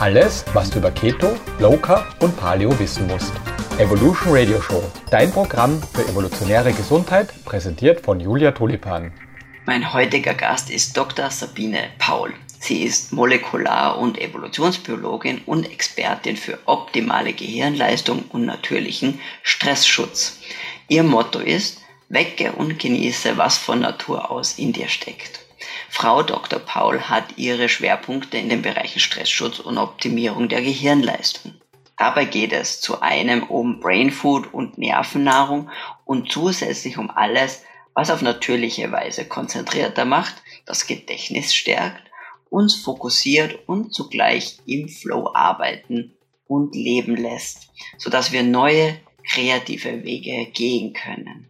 Alles, was du über Keto, Low Carb und Paleo wissen musst. Evolution Radio Show, dein Programm für evolutionäre Gesundheit, präsentiert von Julia Tulipan. Mein heutiger Gast ist Dr. Sabine Paul. Sie ist Molekular- und Evolutionsbiologin und Expertin für optimale Gehirnleistung und natürlichen Stressschutz. Ihr Motto ist, wecke und genieße, was von Natur aus in dir steckt. Frau Dr. Paul hat ihre Schwerpunkte in den Bereichen Stressschutz und Optimierung der Gehirnleistung. Dabei geht es zu einem um Brainfood und Nervennahrung und zusätzlich um alles, was auf natürliche Weise konzentrierter macht, das Gedächtnis stärkt, uns fokussiert und zugleich im Flow arbeiten und leben lässt, sodass wir neue kreative Wege gehen können.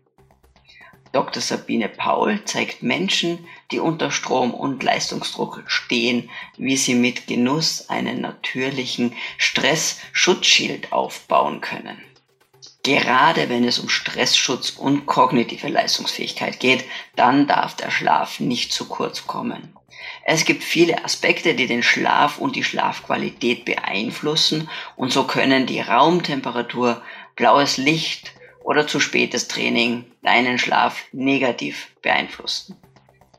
Dr. Sabine Paul zeigt Menschen, die unter Strom und Leistungsdruck stehen, wie sie mit Genuss einen natürlichen Stressschutzschild aufbauen können. Gerade wenn es um Stressschutz und kognitive Leistungsfähigkeit geht, dann darf der Schlaf nicht zu kurz kommen. Es gibt viele Aspekte, die den Schlaf und die Schlafqualität beeinflussen und so können die Raumtemperatur, blaues Licht oder zu spätes Training deinen Schlaf negativ beeinflussen.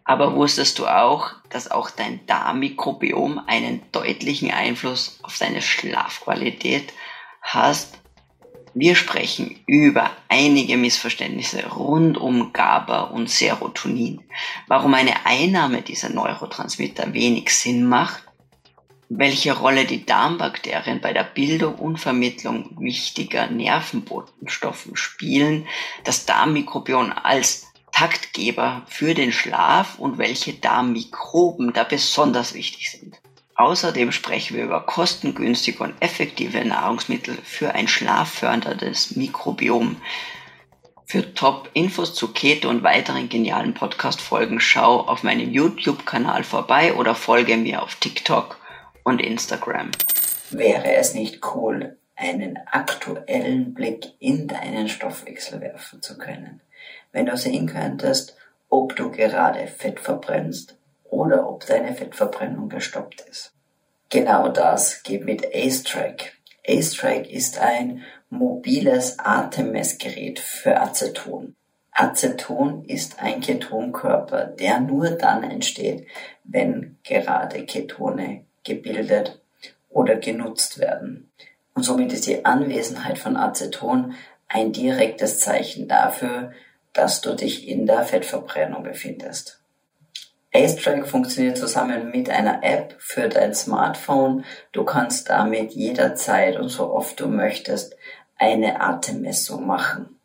Aber wusstest du auch, dass auch dein Darmmikrobiom einen deutlichen Einfluss auf deine Schlafqualität hast? Wir sprechen über einige Missverständnisse rund um GABA und Serotonin, warum eine Einnahme dieser Neurotransmitter wenig Sinn macht welche Rolle die Darmbakterien bei der Bildung und Vermittlung wichtiger Nervenbotenstoffen spielen, das Darmmikrobiom als Taktgeber für den Schlaf und welche Darmmikroben da besonders wichtig sind. Außerdem sprechen wir über kostengünstige und effektive Nahrungsmittel für ein schlafförderndes Mikrobiom. Für Top-Infos zu Keto und weiteren genialen Podcast-Folgen schau auf meinem YouTube-Kanal vorbei oder folge mir auf TikTok und Instagram. Wäre es nicht cool, einen aktuellen Blick in deinen Stoffwechsel werfen zu können? Wenn du sehen könntest, ob du gerade Fett verbrennst oder ob deine Fettverbrennung gestoppt ist. Genau das geht mit AceTrack. AceTrack ist ein mobiles Atemmessgerät für Aceton. Aceton ist ein Ketonkörper, der nur dann entsteht, wenn gerade Ketone gebildet oder genutzt werden. Und somit ist die Anwesenheit von Aceton ein direktes Zeichen dafür, dass du dich in der Fettverbrennung befindest. AceTrack funktioniert zusammen mit einer App für dein Smartphone. Du kannst damit jederzeit und so oft du möchtest eine Atemmessung machen.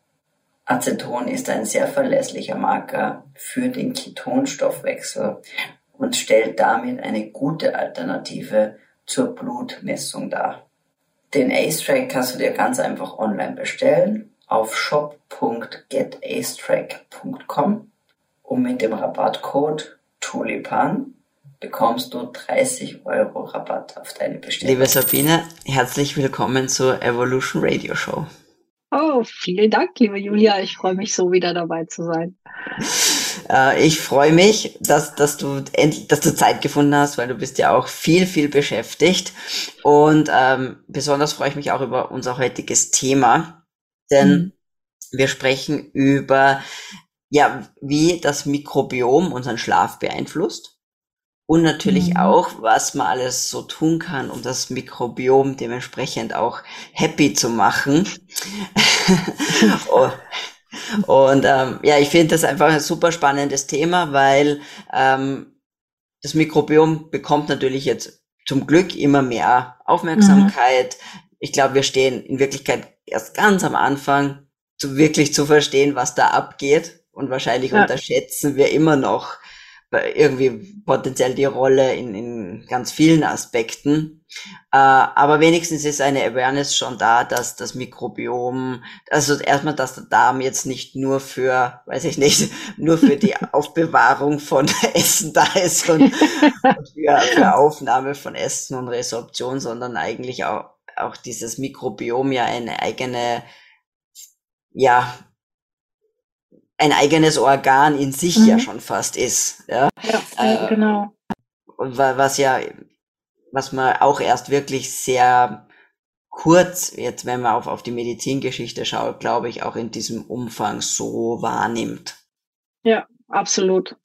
Aceton ist ein sehr verlässlicher Marker für den Ketonstoffwechsel und stellt damit eine gute Alternative zur Blutmessung dar. Den Ace-Track kannst du dir ganz einfach online bestellen auf shop.getacetrack.com und mit dem Rabattcode Tulipan bekommst du 30 Euro Rabatt auf deine Bestellung. Liebe Sabine, herzlich willkommen zur Evolution Radio Show. Oh, vielen Dank, liebe Julia. Ich freue mich so wieder dabei zu sein. Äh, ich freue mich, dass, dass, du endlich, dass du Zeit gefunden hast, weil du bist ja auch viel, viel beschäftigt. Und ähm, besonders freue ich mich auch über unser heutiges Thema, denn mhm. wir sprechen über, ja, wie das Mikrobiom unseren Schlaf beeinflusst. Und natürlich mhm. auch, was man alles so tun kann, um das Mikrobiom dementsprechend auch happy zu machen. oh. Und ähm, ja, ich finde das einfach ein super spannendes Thema, weil ähm, das Mikrobiom bekommt natürlich jetzt zum Glück immer mehr Aufmerksamkeit. Mhm. Ich glaube, wir stehen in Wirklichkeit erst ganz am Anfang, zu wirklich zu verstehen, was da abgeht. Und wahrscheinlich ja. unterschätzen wir immer noch irgendwie potenziell die Rolle in, in ganz vielen Aspekten. Äh, aber wenigstens ist eine Awareness schon da, dass das Mikrobiom, also erstmal, dass der Darm jetzt nicht nur für, weiß ich nicht, nur für die Aufbewahrung von Essen da ist und, und für, für Aufnahme von Essen und Resorption, sondern eigentlich auch, auch dieses Mikrobiom ja eine eigene, ja, ein eigenes Organ in sich mhm. ja schon fast ist. Ja, ja äh, genau. Was ja was man auch erst wirklich sehr kurz, jetzt wenn man auf, auf die Medizingeschichte schaut, glaube ich, auch in diesem Umfang so wahrnimmt. Ja, absolut.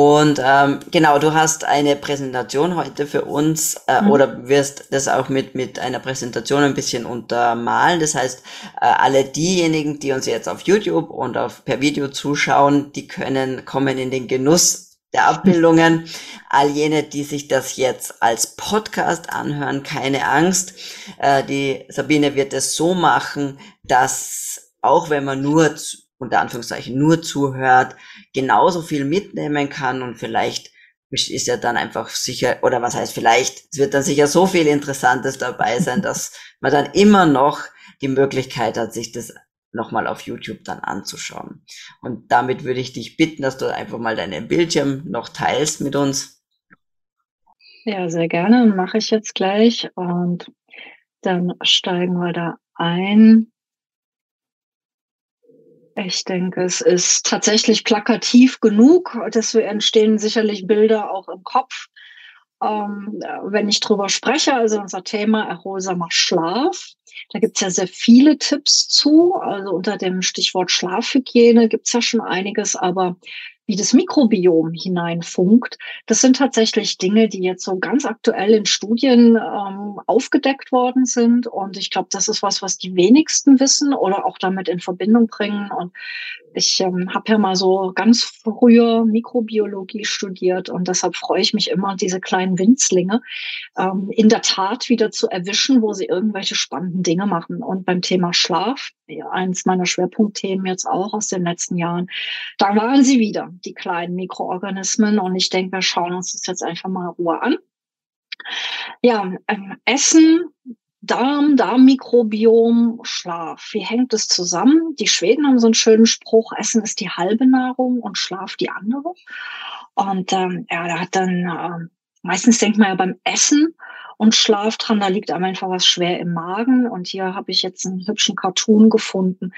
Und ähm, genau, du hast eine Präsentation heute für uns äh, mhm. oder wirst das auch mit, mit einer Präsentation ein bisschen untermalen. Das heißt, äh, alle diejenigen, die uns jetzt auf YouTube und auf per Video zuschauen, die können kommen in den Genuss der Abbildungen. All jene, die sich das jetzt als Podcast anhören, keine Angst. Äh, die Sabine wird es so machen, dass auch wenn man nur unter Anführungszeichen nur zuhört, genauso viel mitnehmen kann und vielleicht ist ja dann einfach sicher, oder was heißt vielleicht, es wird dann sicher so viel Interessantes dabei sein, dass man dann immer noch die Möglichkeit hat, sich das nochmal auf YouTube dann anzuschauen. Und damit würde ich dich bitten, dass du einfach mal deinen Bildschirm noch teilst mit uns. Ja, sehr gerne, mache ich jetzt gleich und dann steigen wir da ein. Ich denke, es ist tatsächlich plakativ genug. Deswegen entstehen sicherlich Bilder auch im Kopf. Ähm, wenn ich drüber spreche, also unser Thema erholsamer Schlaf. Da gibt es ja sehr viele Tipps zu. Also unter dem Stichwort Schlafhygiene gibt es ja schon einiges, aber wie das Mikrobiom hineinfunkt. Das sind tatsächlich Dinge, die jetzt so ganz aktuell in Studien ähm, aufgedeckt worden sind. Und ich glaube, das ist was, was die wenigsten wissen oder auch damit in Verbindung bringen. Und ich ähm, habe ja mal so ganz früher Mikrobiologie studiert und deshalb freue ich mich immer, diese kleinen Winzlinge ähm, in der Tat wieder zu erwischen, wo sie irgendwelche spannenden Dinge machen. Und beim Thema Schlaf, eins meiner Schwerpunktthemen jetzt auch aus den letzten Jahren, da waren sie wieder, die kleinen Mikroorganismen. Und ich denke, wir schauen uns das jetzt einfach mal Ruhe an. Ja, ähm, Essen Darm, Darmmikrobiom, Schlaf. Wie hängt es zusammen? Die Schweden haben so einen schönen Spruch, Essen ist die halbe Nahrung und Schlaf die andere. Und ähm, ja, da hat dann, äh, meistens denkt man ja beim Essen und Schlaf dran, da liegt einem einfach was schwer im Magen. Und hier habe ich jetzt einen hübschen Cartoon gefunden,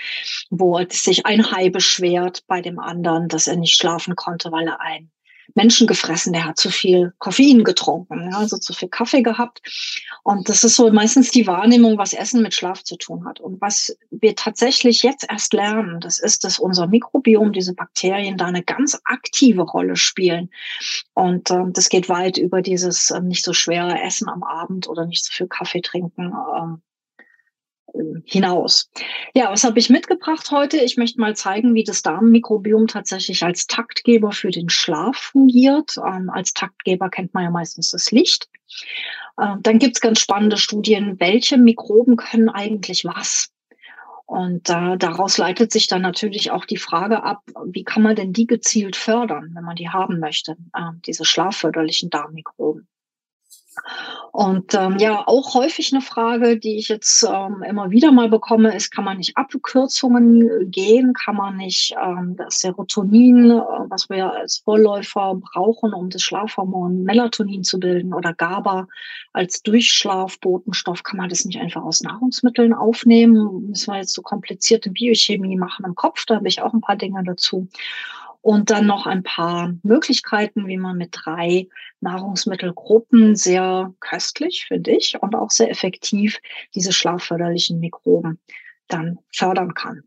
wo sich ein Hai beschwert bei dem anderen, dass er nicht schlafen konnte, weil er ein Menschen gefressen, der hat zu viel Koffein getrunken, ja, also zu viel Kaffee gehabt. Und das ist so meistens die Wahrnehmung, was Essen mit Schlaf zu tun hat. Und was wir tatsächlich jetzt erst lernen, das ist, dass unser Mikrobiom, diese Bakterien, da eine ganz aktive Rolle spielen. Und äh, das geht weit über dieses äh, nicht so schwere Essen am Abend oder nicht so viel Kaffee trinken. Äh, hinaus. Ja, was habe ich mitgebracht heute? Ich möchte mal zeigen, wie das Darmmikrobiom tatsächlich als Taktgeber für den Schlaf fungiert. Ähm, als Taktgeber kennt man ja meistens das Licht. Ähm, dann gibt es ganz spannende Studien, welche Mikroben können eigentlich was? Und äh, daraus leitet sich dann natürlich auch die Frage ab, wie kann man denn die gezielt fördern, wenn man die haben möchte, äh, diese schlafförderlichen Darmmikroben. Und ähm, ja, auch häufig eine Frage, die ich jetzt ähm, immer wieder mal bekomme, ist, kann man nicht Abkürzungen gehen? Kann man nicht ähm, das Serotonin, äh, was wir als Vorläufer brauchen, um das Schlafhormon Melatonin zu bilden oder GABA als Durchschlafbotenstoff, kann man das nicht einfach aus Nahrungsmitteln aufnehmen? Müssen wir jetzt so komplizierte Biochemie machen im Kopf? Da habe ich auch ein paar Dinge dazu. Und dann noch ein paar Möglichkeiten, wie man mit drei Nahrungsmittelgruppen sehr köstlich, finde ich, und auch sehr effektiv diese schlafförderlichen Mikroben dann fördern kann.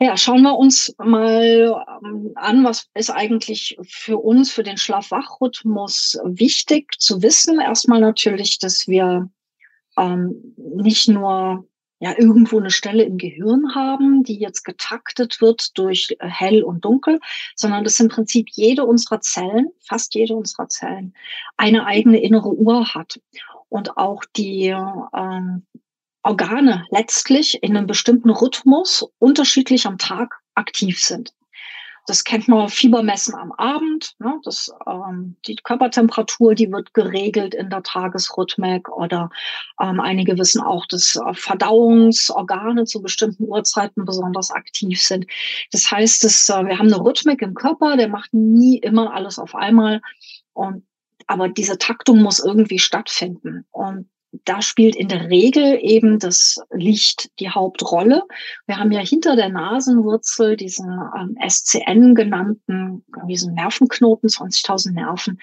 Ja, schauen wir uns mal ähm, an, was ist eigentlich für uns, für den Schlaf-Wach-Rhythmus wichtig zu wissen. Erstmal natürlich, dass wir ähm, nicht nur ja irgendwo eine Stelle im Gehirn haben, die jetzt getaktet wird durch äh, hell und dunkel, sondern dass im Prinzip jede unserer Zellen, fast jede unserer Zellen, eine eigene innere Uhr hat und auch die ähm, Organe letztlich in einem bestimmten Rhythmus unterschiedlich am Tag aktiv sind. Das kennt man Fiebermessen am Abend. Ne? Das, ähm, die Körpertemperatur, die wird geregelt in der Tagesrhythmik oder ähm, einige wissen auch, dass äh, Verdauungsorgane zu bestimmten Uhrzeiten besonders aktiv sind. Das heißt, dass, äh, wir haben eine Rhythmik im Körper, der macht nie immer alles auf einmal. Und, aber diese Taktung muss irgendwie stattfinden. Und da spielt in der Regel eben das Licht die Hauptrolle. Wir haben ja hinter der Nasenwurzel diesen ähm, SCN genannten, diesen Nervenknoten, 20.000 Nerven,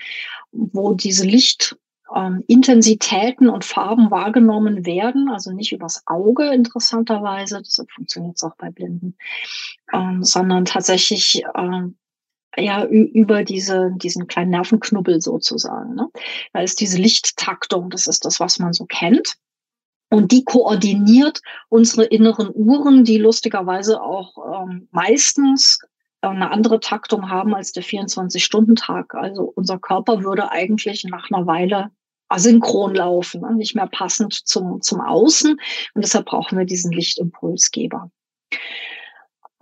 wo diese Lichtintensitäten ähm, und Farben wahrgenommen werden, also nicht übers Auge interessanterweise, das funktioniert auch bei Blinden, ähm, sondern tatsächlich ähm, ja über diese, diesen kleinen Nervenknubbel sozusagen. Ne? Da ist diese Lichttaktung, das ist das, was man so kennt. Und die koordiniert unsere inneren Uhren, die lustigerweise auch ähm, meistens eine andere Taktung haben als der 24-Stunden-Tag. Also unser Körper würde eigentlich nach einer Weile asynchron laufen, ne? nicht mehr passend zum, zum Außen. Und deshalb brauchen wir diesen Lichtimpulsgeber.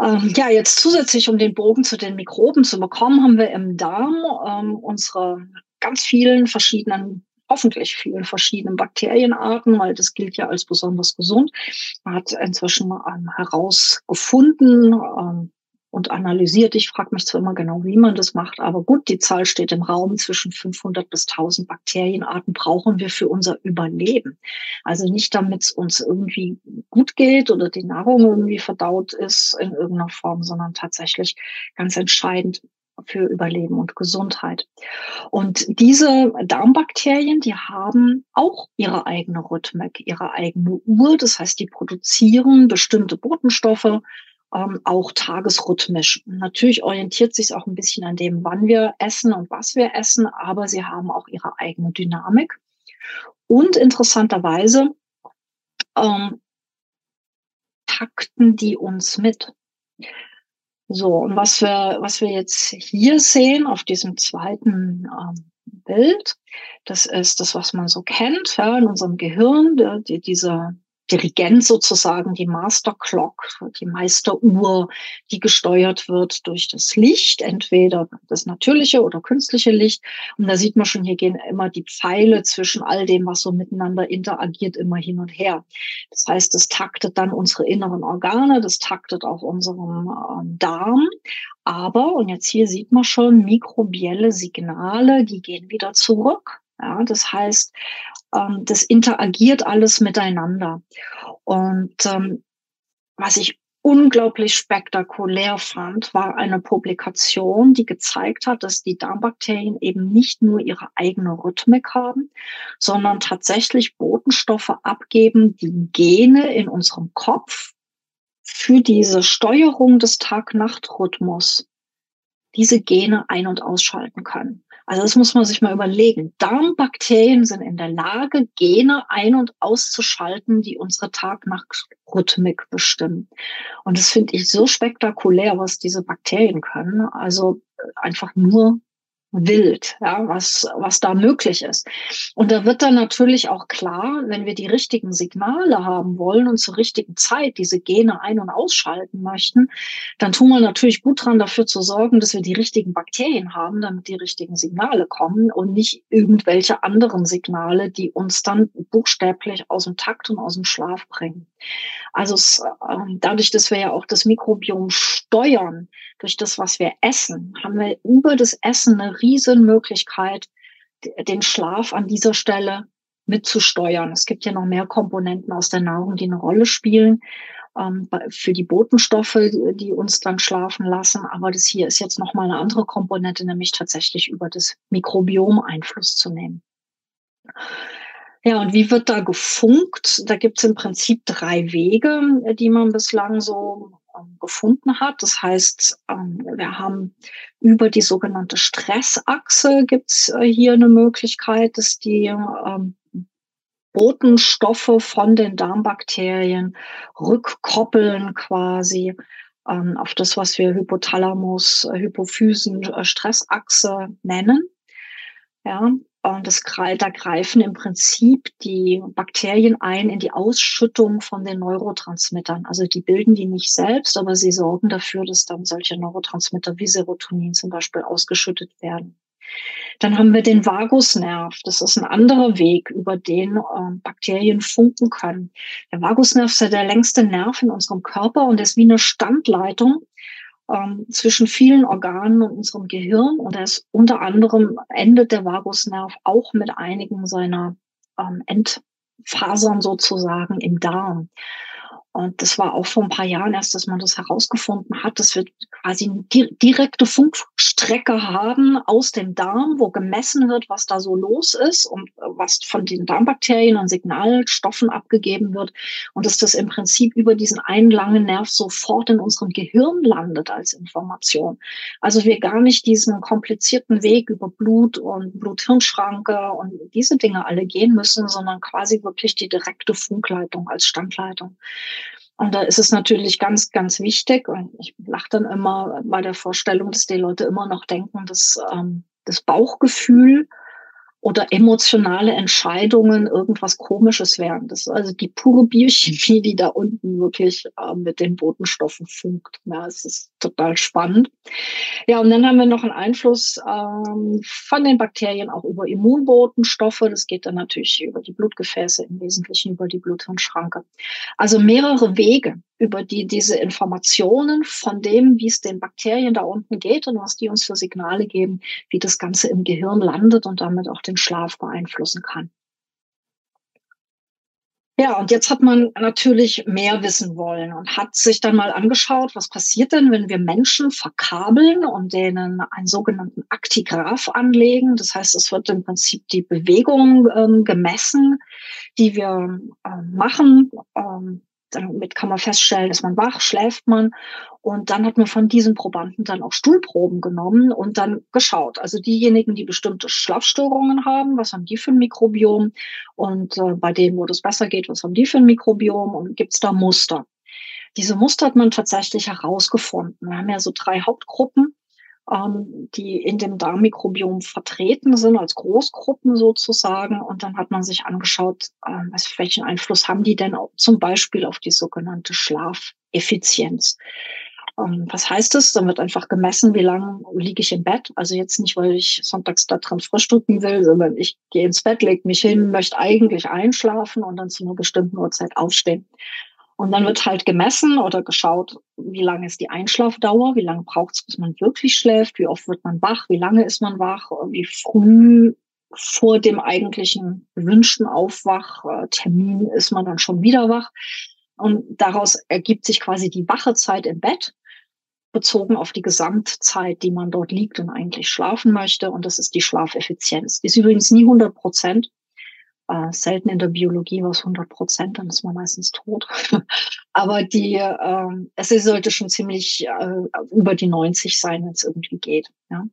Ähm, ja, jetzt zusätzlich, um den Bogen zu den Mikroben zu bekommen, haben wir im Darm ähm, unsere ganz vielen verschiedenen hoffentlich vielen verschiedenen Bakterienarten, weil das gilt ja als besonders gesund. Man hat inzwischen herausgefunden, ähm, und analysiert. Ich frage mich zwar immer genau, wie man das macht, aber gut, die Zahl steht im Raum. Zwischen 500 bis 1000 Bakterienarten brauchen wir für unser Überleben. Also nicht, damit es uns irgendwie gut geht oder die Nahrung irgendwie verdaut ist in irgendeiner Form, sondern tatsächlich ganz entscheidend für Überleben und Gesundheit. Und diese Darmbakterien, die haben auch ihre eigene Rhythmik, ihre eigene Uhr. Das heißt, die produzieren bestimmte Botenstoffe, ähm, auch tagesrhythmisch. Natürlich orientiert sich auch ein bisschen an dem, wann wir essen und was wir essen, aber sie haben auch ihre eigene Dynamik. Und interessanterweise ähm, takten die uns mit. So, und was wir, was wir jetzt hier sehen auf diesem zweiten ähm, Bild, das ist das, was man so kennt, ja, in unserem Gehirn, die, diese Dirigent sozusagen, die Master Clock, die Meisteruhr, die gesteuert wird durch das Licht, entweder das natürliche oder künstliche Licht. Und da sieht man schon, hier gehen immer die Pfeile zwischen all dem, was so miteinander interagiert, immer hin und her. Das heißt, das taktet dann unsere inneren Organe, das taktet auch unseren äh, Darm. Aber, und jetzt hier sieht man schon, mikrobielle Signale, die gehen wieder zurück. Ja, das heißt, ähm, das interagiert alles miteinander. Und ähm, was ich unglaublich spektakulär fand, war eine Publikation, die gezeigt hat, dass die Darmbakterien eben nicht nur ihre eigene Rhythmik haben, sondern tatsächlich Botenstoffe abgeben, die Gene in unserem Kopf für diese Steuerung des Tag-Nacht-Rhythmus diese Gene ein- und ausschalten können. Also das muss man sich mal überlegen. Darmbakterien sind in der Lage, Gene ein- und auszuschalten, die unsere Tag-Nacht-Rhythmik bestimmen. Und das finde ich so spektakulär, was diese Bakterien können. Also einfach nur wild, ja, was, was da möglich ist. Und da wird dann natürlich auch klar, wenn wir die richtigen Signale haben wollen und zur richtigen Zeit diese Gene ein- und ausschalten möchten, dann tun wir natürlich gut dran, dafür zu sorgen, dass wir die richtigen Bakterien haben, damit die richtigen Signale kommen und nicht irgendwelche anderen Signale, die uns dann buchstäblich aus dem Takt und aus dem Schlaf bringen. Also es, äh, dadurch, dass wir ja auch das Mikrobiom steuern, durch das, was wir essen, haben wir über das Essen eine riesen Möglichkeit, den Schlaf an dieser Stelle mitzusteuern. Es gibt ja noch mehr Komponenten aus der Nahrung, die eine Rolle spielen ähm, für die Botenstoffe, die uns dann schlafen lassen. Aber das hier ist jetzt noch mal eine andere Komponente, nämlich tatsächlich über das Mikrobiom Einfluss zu nehmen. Ja, und wie wird da gefunkt? Da gibt es im Prinzip drei Wege, die man bislang so ähm, gefunden hat. Das heißt, ähm, wir haben über die sogenannte Stressachse gibt es äh, hier eine Möglichkeit, dass die ähm, Botenstoffe von den Darmbakterien rückkoppeln quasi auf das, was wir Hypothalamus, äh, Hypophysen, äh, Stressachse nennen. Ja, und das, da greifen im Prinzip die Bakterien ein in die Ausschüttung von den Neurotransmittern. Also die bilden die nicht selbst, aber sie sorgen dafür, dass dann solche Neurotransmitter wie Serotonin zum Beispiel ausgeschüttet werden. Dann haben wir den Vagusnerv. Das ist ein anderer Weg, über den äh, Bakterien funken können. Der Vagusnerv ist ja der längste Nerv in unserem Körper und ist wie eine Standleitung ähm, zwischen vielen Organen und unserem Gehirn. Und er unter anderem endet der Vagusnerv auch mit einigen seiner ähm, End Fasern sozusagen im Darm. Und das war auch vor ein paar Jahren erst, dass man das herausgefunden hat, dass wir quasi eine direkte Funkstrecke haben aus dem Darm, wo gemessen wird, was da so los ist und was von den Darmbakterien an Signalstoffen abgegeben wird. Und dass das im Prinzip über diesen einen langen Nerv sofort in unserem Gehirn landet als Information. Also wir gar nicht diesen komplizierten Weg über Blut und Blut-Hirn-Schranke und diese Dinge alle gehen müssen, sondern quasi wirklich die direkte Funkleitung als Standleitung. Und da ist es natürlich ganz, ganz wichtig, und ich lache dann immer bei der Vorstellung, dass die Leute immer noch denken, dass ähm, das Bauchgefühl oder emotionale Entscheidungen irgendwas Komisches wären. Das ist also die pure Biochemie, die da unten wirklich äh, mit den Botenstoffen funkt. Ja, es ist total spannend. Ja, und dann haben wir noch einen Einfluss ähm, von den Bakterien auch über Immunbotenstoffe. Das geht dann natürlich über die Blutgefäße, im Wesentlichen über die Bluthirnschranke. Also mehrere Wege, über die diese Informationen von dem, wie es den Bakterien da unten geht und was die uns für Signale geben, wie das Ganze im Gehirn landet und damit auch den Schlaf beeinflussen kann. Ja, und jetzt hat man natürlich mehr wissen wollen und hat sich dann mal angeschaut, was passiert denn, wenn wir Menschen verkabeln und denen einen sogenannten Aktigraph anlegen. Das heißt, es wird im Prinzip die Bewegung ähm, gemessen, die wir äh, machen. Ähm, damit kann man feststellen, ist man wach, schläft man. Und dann hat man von diesen Probanden dann auch Stuhlproben genommen und dann geschaut. Also diejenigen, die bestimmte Schlafstörungen haben, was haben die für ein Mikrobiom? Und äh, bei denen, wo das besser geht, was haben die für ein Mikrobiom? Und gibt es da Muster? Diese Muster hat man tatsächlich herausgefunden. Wir haben ja so drei Hauptgruppen ähm, die in dem Darmmikrobiom vertreten sind, als Großgruppen sozusagen. Und dann hat man sich angeschaut, ähm, was, welchen Einfluss haben die denn zum Beispiel auf die sogenannte Schlafeffizienz. Ähm, was heißt das? Dann wird einfach gemessen, wie lange liege ich im Bett. Also jetzt nicht, weil ich sonntags da dran frühstücken will, sondern ich gehe ins Bett, lege mich hin, möchte eigentlich einschlafen und dann zu einer bestimmten Uhrzeit aufstehen. Und dann wird halt gemessen oder geschaut, wie lange ist die Einschlafdauer, wie lange braucht es, bis man wirklich schläft, wie oft wird man wach, wie lange ist man wach, wie früh vor dem eigentlichen gewünschten Aufwachtermin ist man dann schon wieder wach. Und daraus ergibt sich quasi die Wachezeit im Bett, bezogen auf die Gesamtzeit, die man dort liegt und eigentlich schlafen möchte. Und das ist die Schlafeffizienz. Die ist übrigens nie 100 Prozent äh, selten in der Biologie war es 100 Prozent, dann ist man meistens tot. Aber die, äh, es sollte schon ziemlich äh, über die 90 sein, wenn es irgendwie geht. Ja.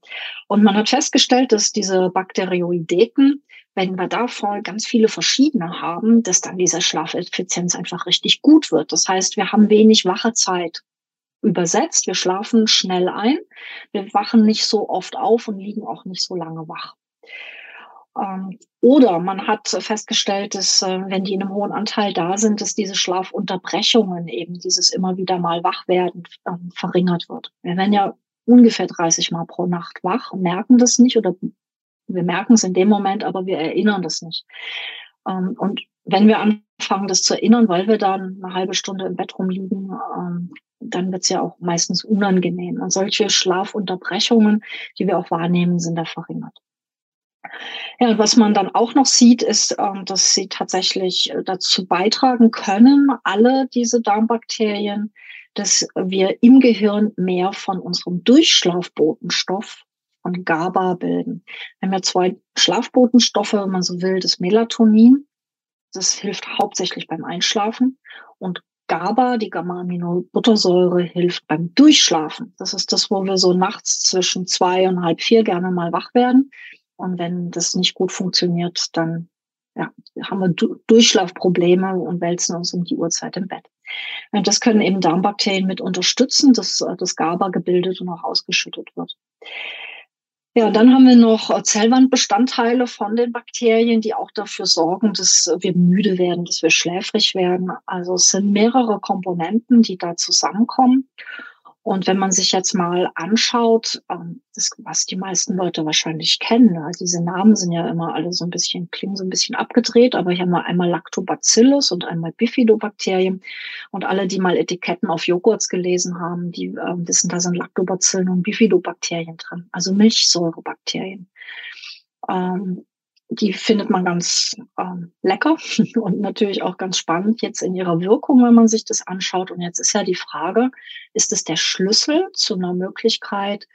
Und man hat festgestellt, dass diese Bakterioideten, wenn wir davon ganz viele verschiedene haben, dass dann diese Schlafeffizienz einfach richtig gut wird. Das heißt, wir haben wenig Wachezeit übersetzt. Wir schlafen schnell ein. Wir wachen nicht so oft auf und liegen auch nicht so lange wach. Ähm, oder man hat festgestellt, dass äh, wenn die in einem hohen Anteil da sind, dass diese Schlafunterbrechungen eben dieses immer wieder mal Wachwerden ähm, verringert wird. Wir werden ja ungefähr 30 Mal pro Nacht wach merken das nicht oder wir merken es in dem Moment, aber wir erinnern das nicht. Ähm, und wenn wir anfangen, das zu erinnern, weil wir dann eine halbe Stunde im Bett rumliegen, dann wird es ja auch meistens unangenehm. Und solche Schlafunterbrechungen, die wir auch wahrnehmen, sind da verringert. Ja, und was man dann auch noch sieht, ist, ähm, dass sie tatsächlich äh, dazu beitragen können, alle diese Darmbakterien, dass wir im Gehirn mehr von unserem Durchschlafbotenstoff von GABA bilden. Wir haben ja zwei Schlafbotenstoffe, wenn man so will, das Melatonin. Das hilft hauptsächlich beim Einschlafen. Und GABA, die Gamma-Aminobuttersäure, hilft beim Durchschlafen. Das ist das, wo wir so nachts zwischen zwei und halb vier gerne mal wach werden. Und wenn das nicht gut funktioniert, dann ja, haben wir Durchschlafprobleme und wälzen uns um die Uhrzeit im Bett. Und das können eben Darmbakterien mit unterstützen, dass das GABA gebildet und auch ausgeschüttet wird. Ja, dann haben wir noch Zellwandbestandteile von den Bakterien, die auch dafür sorgen, dass wir müde werden, dass wir schläfrig werden. Also es sind mehrere Komponenten, die da zusammenkommen. Und wenn man sich jetzt mal anschaut, ähm, das, was die meisten Leute wahrscheinlich kennen, ja, diese Namen sind ja immer alle so ein bisschen, klingen so ein bisschen abgedreht, aber hier haben wir einmal Lactobacillus und einmal Bifidobakterien. Und alle, die mal Etiketten auf Joghurts gelesen haben, die äh, wissen, da sind Lactobacillen und Bifidobakterien drin, also Milchsäurebakterien. Ähm, die findet man ganz ähm, lecker und natürlich auch ganz spannend jetzt in ihrer Wirkung, wenn man sich das anschaut. Und jetzt ist ja die Frage, ist es der Schlüssel zu einer Möglichkeit,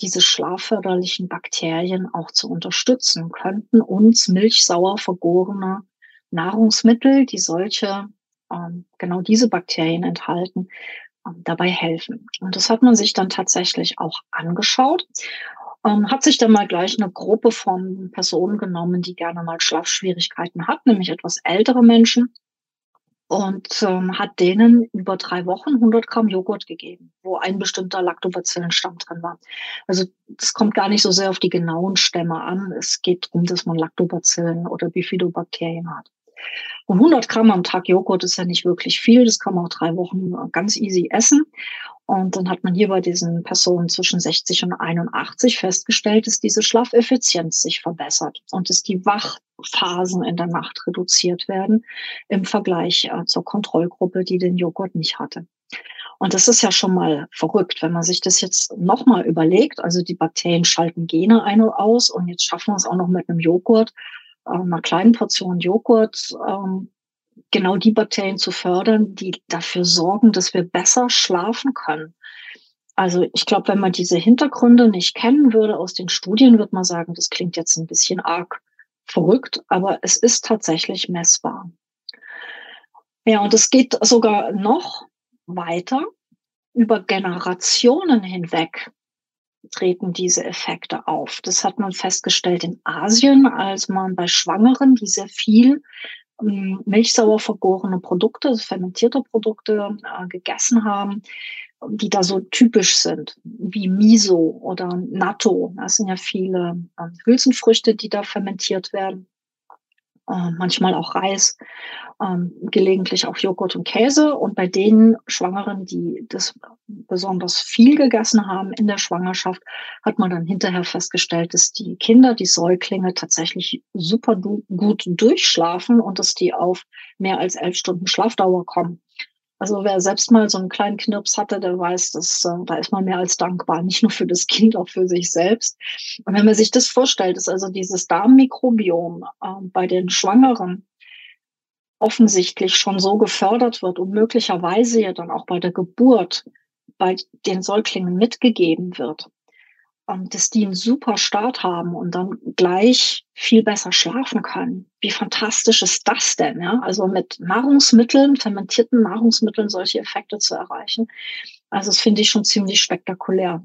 diese schlafförderlichen Bakterien auch zu unterstützen? Könnten uns milchsauer vergorene Nahrungsmittel, die solche, ähm, genau diese Bakterien enthalten, ähm, dabei helfen? Und das hat man sich dann tatsächlich auch angeschaut ähm, hat sich dann mal gleich eine Gruppe von Personen genommen, die gerne mal Schlafschwierigkeiten hat, nämlich etwas ältere Menschen und ähm, hat denen über drei Wochen 100 Gramm Joghurt gegeben, wo ein bestimmter Lactobacillenstamm drin war. Also es kommt gar nicht so sehr auf die genauen Stämme an. Es geht darum, dass man Lactobacillen oder Bifidobakterien hat. Und 100 Gramm am Tag Joghurt ist ja nicht wirklich viel. Das kann man auch drei Wochen ganz easy essen. Und dann hat man hier bei diesen Personen zwischen 60 und 81 festgestellt, dass diese Schlafeffizienz sich verbessert und dass die Wachphasen in der Nacht reduziert werden im Vergleich äh, zur Kontrollgruppe, die den Joghurt nicht hatte. Und das ist ja schon mal verrückt, wenn man sich das jetzt nochmal überlegt. Also die Bakterien schalten Gene ein und aus und jetzt schaffen wir es auch noch mit einem Joghurt, äh, einer kleinen Portion Joghurt, ähm, genau die Bakterien zu fördern, die dafür sorgen, dass wir besser schlafen können. Also ich glaube, wenn man diese Hintergründe nicht kennen würde aus den Studien, würde man sagen, das klingt jetzt ein bisschen arg verrückt, aber es ist tatsächlich messbar. Ja, und es geht sogar noch weiter. Über Generationen hinweg treten diese Effekte auf. Das hat man festgestellt in Asien, als man bei Schwangeren, die sehr viel milchsauer vergorene Produkte, also fermentierte Produkte äh, gegessen haben, die da so typisch sind, wie Miso oder Natto. Das sind ja viele äh, Hülsenfrüchte, die da fermentiert werden äh, manchmal auch Reis, ähm, gelegentlich auch Joghurt und Käse. Und bei den Schwangeren, die das besonders viel gegessen haben in der Schwangerschaft, hat man dann hinterher festgestellt, dass die Kinder, die Säuglinge tatsächlich super gut durchschlafen und dass die auf mehr als elf Stunden Schlafdauer kommen. Also wer selbst mal so einen kleinen Knirps hatte, der weiß, dass äh, da ist man mehr als dankbar, nicht nur für das Kind, auch für sich selbst. Und wenn man sich das vorstellt, ist also dieses Darmmikrobiom äh, bei den Schwangeren offensichtlich schon so gefördert wird und möglicherweise ja dann auch bei der Geburt bei den Säuglingen mitgegeben wird, dass die einen super Start haben und dann gleich viel besser schlafen können. Wie fantastisch ist das denn? Ja? Also mit Nahrungsmitteln, fermentierten Nahrungsmitteln solche Effekte zu erreichen. Also das finde ich schon ziemlich spektakulär.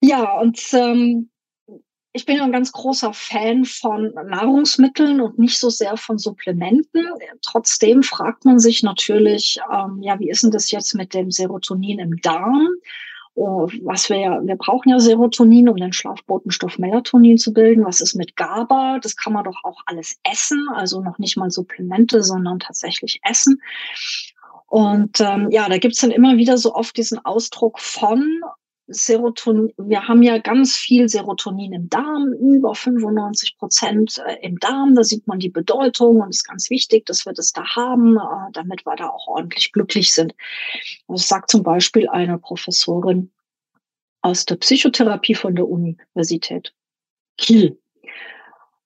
Ja, und ähm, ich bin ein ganz großer Fan von Nahrungsmitteln und nicht so sehr von Supplementen. Trotzdem fragt man sich natürlich, ähm, ja, wie ist denn das jetzt mit dem Serotonin im Darm? Oh, was wir ja, wir brauchen ja Serotonin, um den Schlafbotenstoff Melatonin zu bilden. Was ist mit GABA? Das kann man doch auch alles essen, also noch nicht mal Supplemente, sondern tatsächlich essen. Und ähm, ja, da gibt's dann immer wieder so oft diesen Ausdruck von Serotonin, wir haben ja ganz viel Serotonin im Darm, über 95 Prozent äh, im Darm. Da sieht man die Bedeutung und es ist ganz wichtig, dass wir das da haben, äh, damit wir da auch ordentlich glücklich sind. Das sagt zum Beispiel eine Professorin aus der Psychotherapie von der Universität Kiel.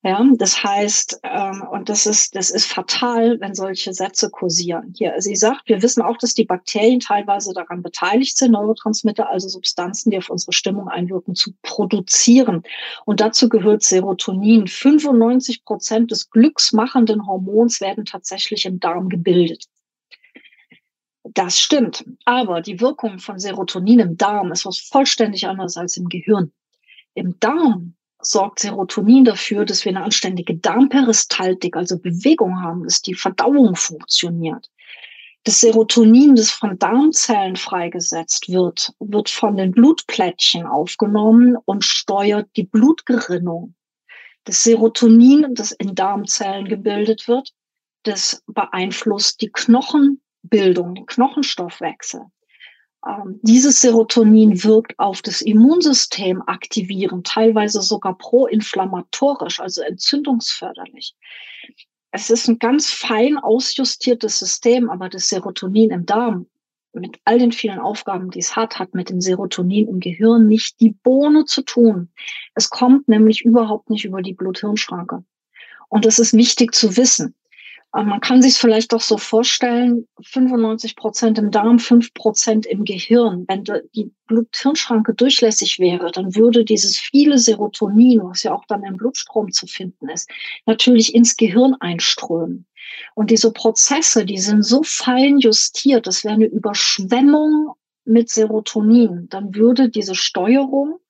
Ja, das heißt, ähm, und das ist, das ist fatal, wenn solche Sätze kursieren. Hier, sie sagt, wir wissen auch, dass die Bakterien teilweise daran beteiligt sind, Neurotransmitter, also Substanzen, die auf unsere Stimmung einwirken, zu produzieren. Und dazu gehört Serotonin. 95 Prozent des glücksmachenden Hormons werden tatsächlich im Darm gebildet. Das stimmt. Aber die Wirkung von Serotonin im Darm ist was vollständig anderes als im Gehirn. Im Darm sorgt Serotonin dafür, dass wir eine anständige Darmperistaltik, also Bewegung haben, dass die Verdauung funktioniert. Das Serotonin, das von Darmzellen freigesetzt wird, wird von den Blutplättchen aufgenommen und steuert die Blutgerinnung. Das Serotonin, das in Darmzellen gebildet wird, das beeinflusst die Knochenbildung, den Knochenstoffwechsel. Ähm, dieses Serotonin wirkt auf das Immunsystem aktivierend, teilweise sogar proinflammatorisch, also entzündungsförderlich. Es ist ein ganz fein ausjustiertes System, aber das Serotonin im Darm mit all den vielen Aufgaben, die es hat, hat mit dem Serotonin im Gehirn nicht die Bohne zu tun. Es kommt nämlich überhaupt nicht über die Blut-Hirn-Schranke. Und das ist wichtig zu wissen. Man kann sich vielleicht doch so vorstellen, 95 Prozent im Darm, 5 Prozent im Gehirn. Wenn die Blut-Hirn-Schranke durchlässig wäre, dann würde dieses viele Serotonin, was ja auch dann im Blutstrom zu finden ist, natürlich ins Gehirn einströmen. Und diese Prozesse, die sind so fein justiert, das wäre eine Überschwemmung mit Serotonin. Dann würde diese Steuerung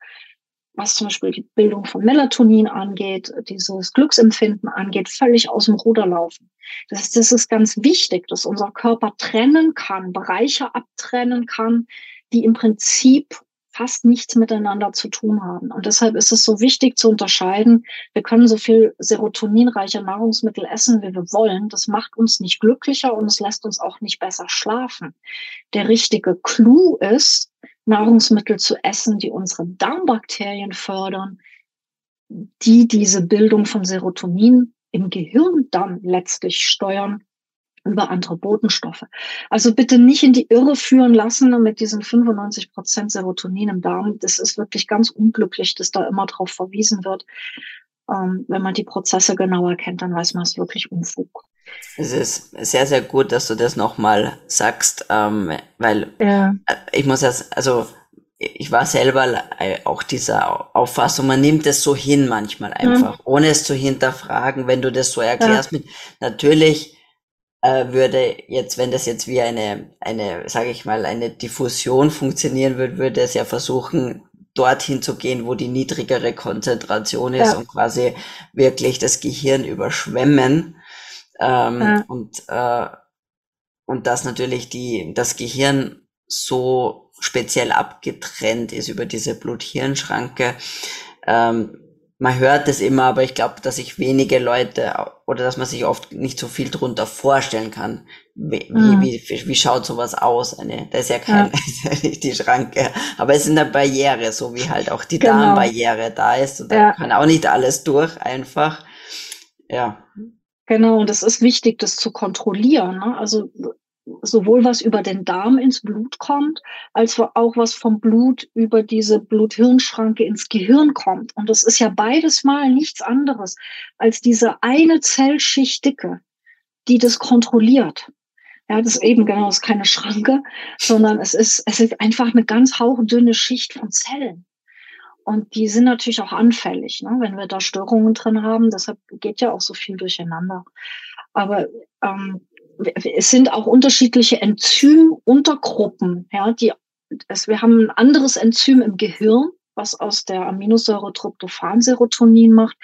was zum Beispiel die Bildung von Melatonin angeht, dieses Glücksempfinden angeht, völlig aus dem Ruder laufen. Das ist, das ist ganz wichtig, dass unser Körper trennen kann, Bereiche abtrennen kann, die im Prinzip fast nichts miteinander zu tun haben. Und deshalb ist es so wichtig zu unterscheiden, wir können so viel serotoninreiche Nahrungsmittel essen, wie wir wollen. Das macht uns nicht glücklicher und es lässt uns auch nicht besser schlafen. Der richtige Clou ist, Nahrungsmittel zu essen, die unsere Darmbakterien fördern, die diese Bildung von Serotonin im Gehirn dann letztlich steuern über andere Botenstoffe. Also bitte nicht in die Irre führen lassen mit diesen 95 Prozent Serotonin im Darm. Das ist wirklich ganz unglücklich, dass da immer drauf verwiesen wird. Ähm, wenn man die Prozesse genauer kennt, dann weiß man es wirklich Unfug. Es ist sehr, sehr gut, dass du das nochmal sagst, ähm, weil ja. Äh, ich muss erst, also ich war selber äh, auch dieser Auffassung, man nimmt es so hin manchmal einfach, ja. ohne es zu hinterfragen, wenn du das so erklärst ja. mit, natürlich äh, würde jetzt, wenn das jetzt wie eine, eine, sage ich mal, eine Diffusion funktionieren würde, würde es ja versuchen, dorthin zu gehen, wo die niedrigere Konzentration ist und quasi wirklich das Gehirn überschwemmen. Ähm, ja. Und, äh, und dass natürlich die, das Gehirn so speziell abgetrennt ist über diese Blut-Hirn-Schranke. Ähm, man hört es immer, aber ich glaube, dass sich wenige Leute oder dass man sich oft nicht so viel drunter vorstellen kann. Wie, mhm. wie, wie, wie schaut sowas aus? Eine, das ist ja kein, ja. Ist ja nicht die Schranke, aber es ist eine Barriere, so wie halt auch die genau. Darmbarriere da ist und da ja. kann auch nicht alles durch einfach. Ja. Genau, und es ist wichtig, das zu kontrollieren. Ne? Also sowohl was über den Darm ins Blut kommt, als auch was vom Blut über diese Blut-Hirn-Schranke ins Gehirn kommt. Und das ist ja beides mal nichts anderes als diese eine Zellschicht Dicke, die das kontrolliert. Ja, das ist eben genau, das ist keine Schranke, sondern es ist, es ist einfach eine ganz hauchdünne Schicht von Zellen. Und die sind natürlich auch anfällig, ne, wenn wir da Störungen drin haben. Deshalb geht ja auch so viel durcheinander. Aber ähm, es sind auch unterschiedliche Enzymuntergruppen. Ja, die, es, wir haben ein anderes Enzym im Gehirn, was aus der Aminosäure Tryptophan-Serotonin macht,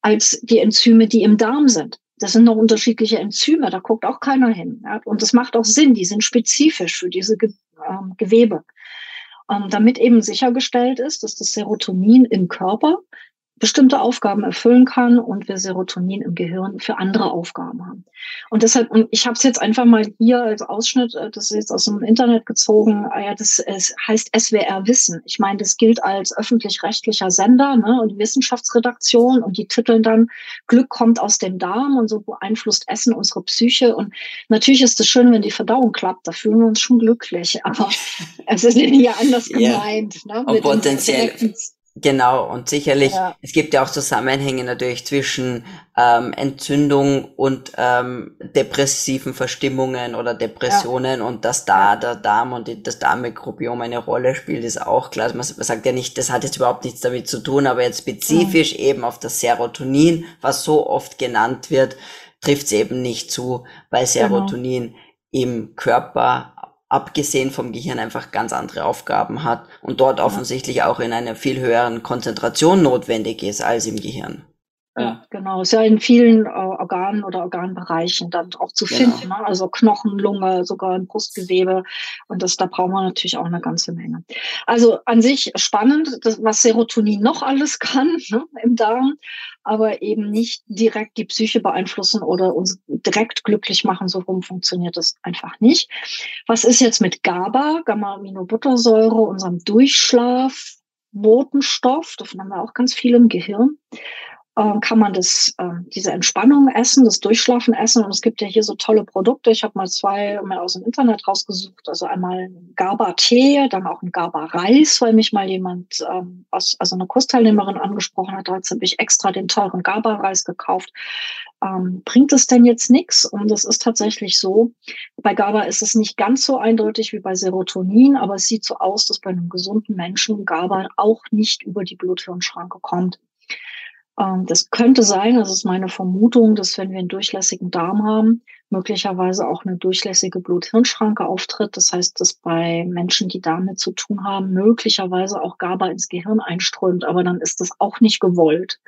als die Enzyme, die im Darm sind. Das sind noch unterschiedliche Enzyme, da guckt auch keiner hin. Ja? Und das macht auch Sinn, die sind spezifisch für diese Ge ähm, Gewebe damit eben sichergestellt ist, dass das Serotonin im Körper bestimmte Aufgaben erfüllen kann und wir Serotonin im Gehirn für andere Aufgaben haben. Und deshalb, und ich habe es jetzt einfach mal hier als Ausschnitt, äh, das ist jetzt aus dem Internet gezogen, ah ja, das es heißt SWR Wissen. Ich meine, das gilt als öffentlich-rechtlicher Sender ne, und Wissenschaftsredaktion und die titeln dann Glück kommt aus dem Darm und so beeinflusst Essen unsere Psyche. Und natürlich ist es schön, wenn die Verdauung klappt, da fühlen wir uns schon glücklich, aber es ist ja anders gemeint. Ja. Ne, und potenziell Genau, und sicherlich, ja. es gibt ja auch Zusammenhänge natürlich zwischen ähm, Entzündung und ähm, depressiven Verstimmungen oder Depressionen ja. und dass da der Darm und das Darmmikrobiom eine Rolle spielt, ist auch klar. Man, man, sagt ja nicht, das hat jetzt überhaupt nichts damit zu tun, aber jetzt spezifisch ja. eben auf das Serotonin, was so oft genannt wird, trifft es eben nicht zu, weil genau. Serotonin genau. im Körper abgesehen vom Gehirn einfach ganz andere Aufgaben hat und dort offensichtlich auch in einer viel höheren Konzentration notwendig ist als im Gehirn. Ja, genau. Ist ja in vielen äh, Organen oder Organbereichen dann auch zu genau. finden. Ne? Also Knochen, Lunge, sogar im Brustgewebe. Und das, da braucht man natürlich auch eine ganze Menge. Also an sich spannend, das, was Serotonin noch alles kann ne, im Darm, aber eben nicht direkt die Psyche beeinflussen oder uns direkt glücklich machen. So rum funktioniert das einfach nicht. Was ist jetzt mit GABA, Gamma-Aminobuttersäure, unserem Durchschlaf, Botenstoff, davon haben wir auch ganz viel im Gehirn. Äh, kann man das, äh, diese Entspannung essen, das Durchschlafen essen. Und es gibt ja hier so tolle Produkte. Ich habe mal zwei mal aus dem Internet rausgesucht. Also einmal GABA-Tee, dann auch ein GABA-Reis, weil mich mal jemand, ähm, aus, also eine Kursteilnehmerin angesprochen hat. Da habe ich extra den teuren GABA-Reis gekauft. Ähm, bringt es denn jetzt nichts? Und es ist tatsächlich so, bei GABA ist es nicht ganz so eindeutig wie bei Serotonin, aber es sieht so aus, dass bei einem gesunden Menschen GABA auch nicht über die Blut-Hirn-Schranke kommt. Ähm, das könnte sein, das ist meine Vermutung, dass wenn wir einen durchlässigen Darm haben, möglicherweise auch eine durchlässige Blut-Hirn-Schranke auftritt. Das heißt, dass bei Menschen, die damit zu tun haben, möglicherweise auch GABA ins Gehirn einströmt, aber dann ist das auch nicht gewollt.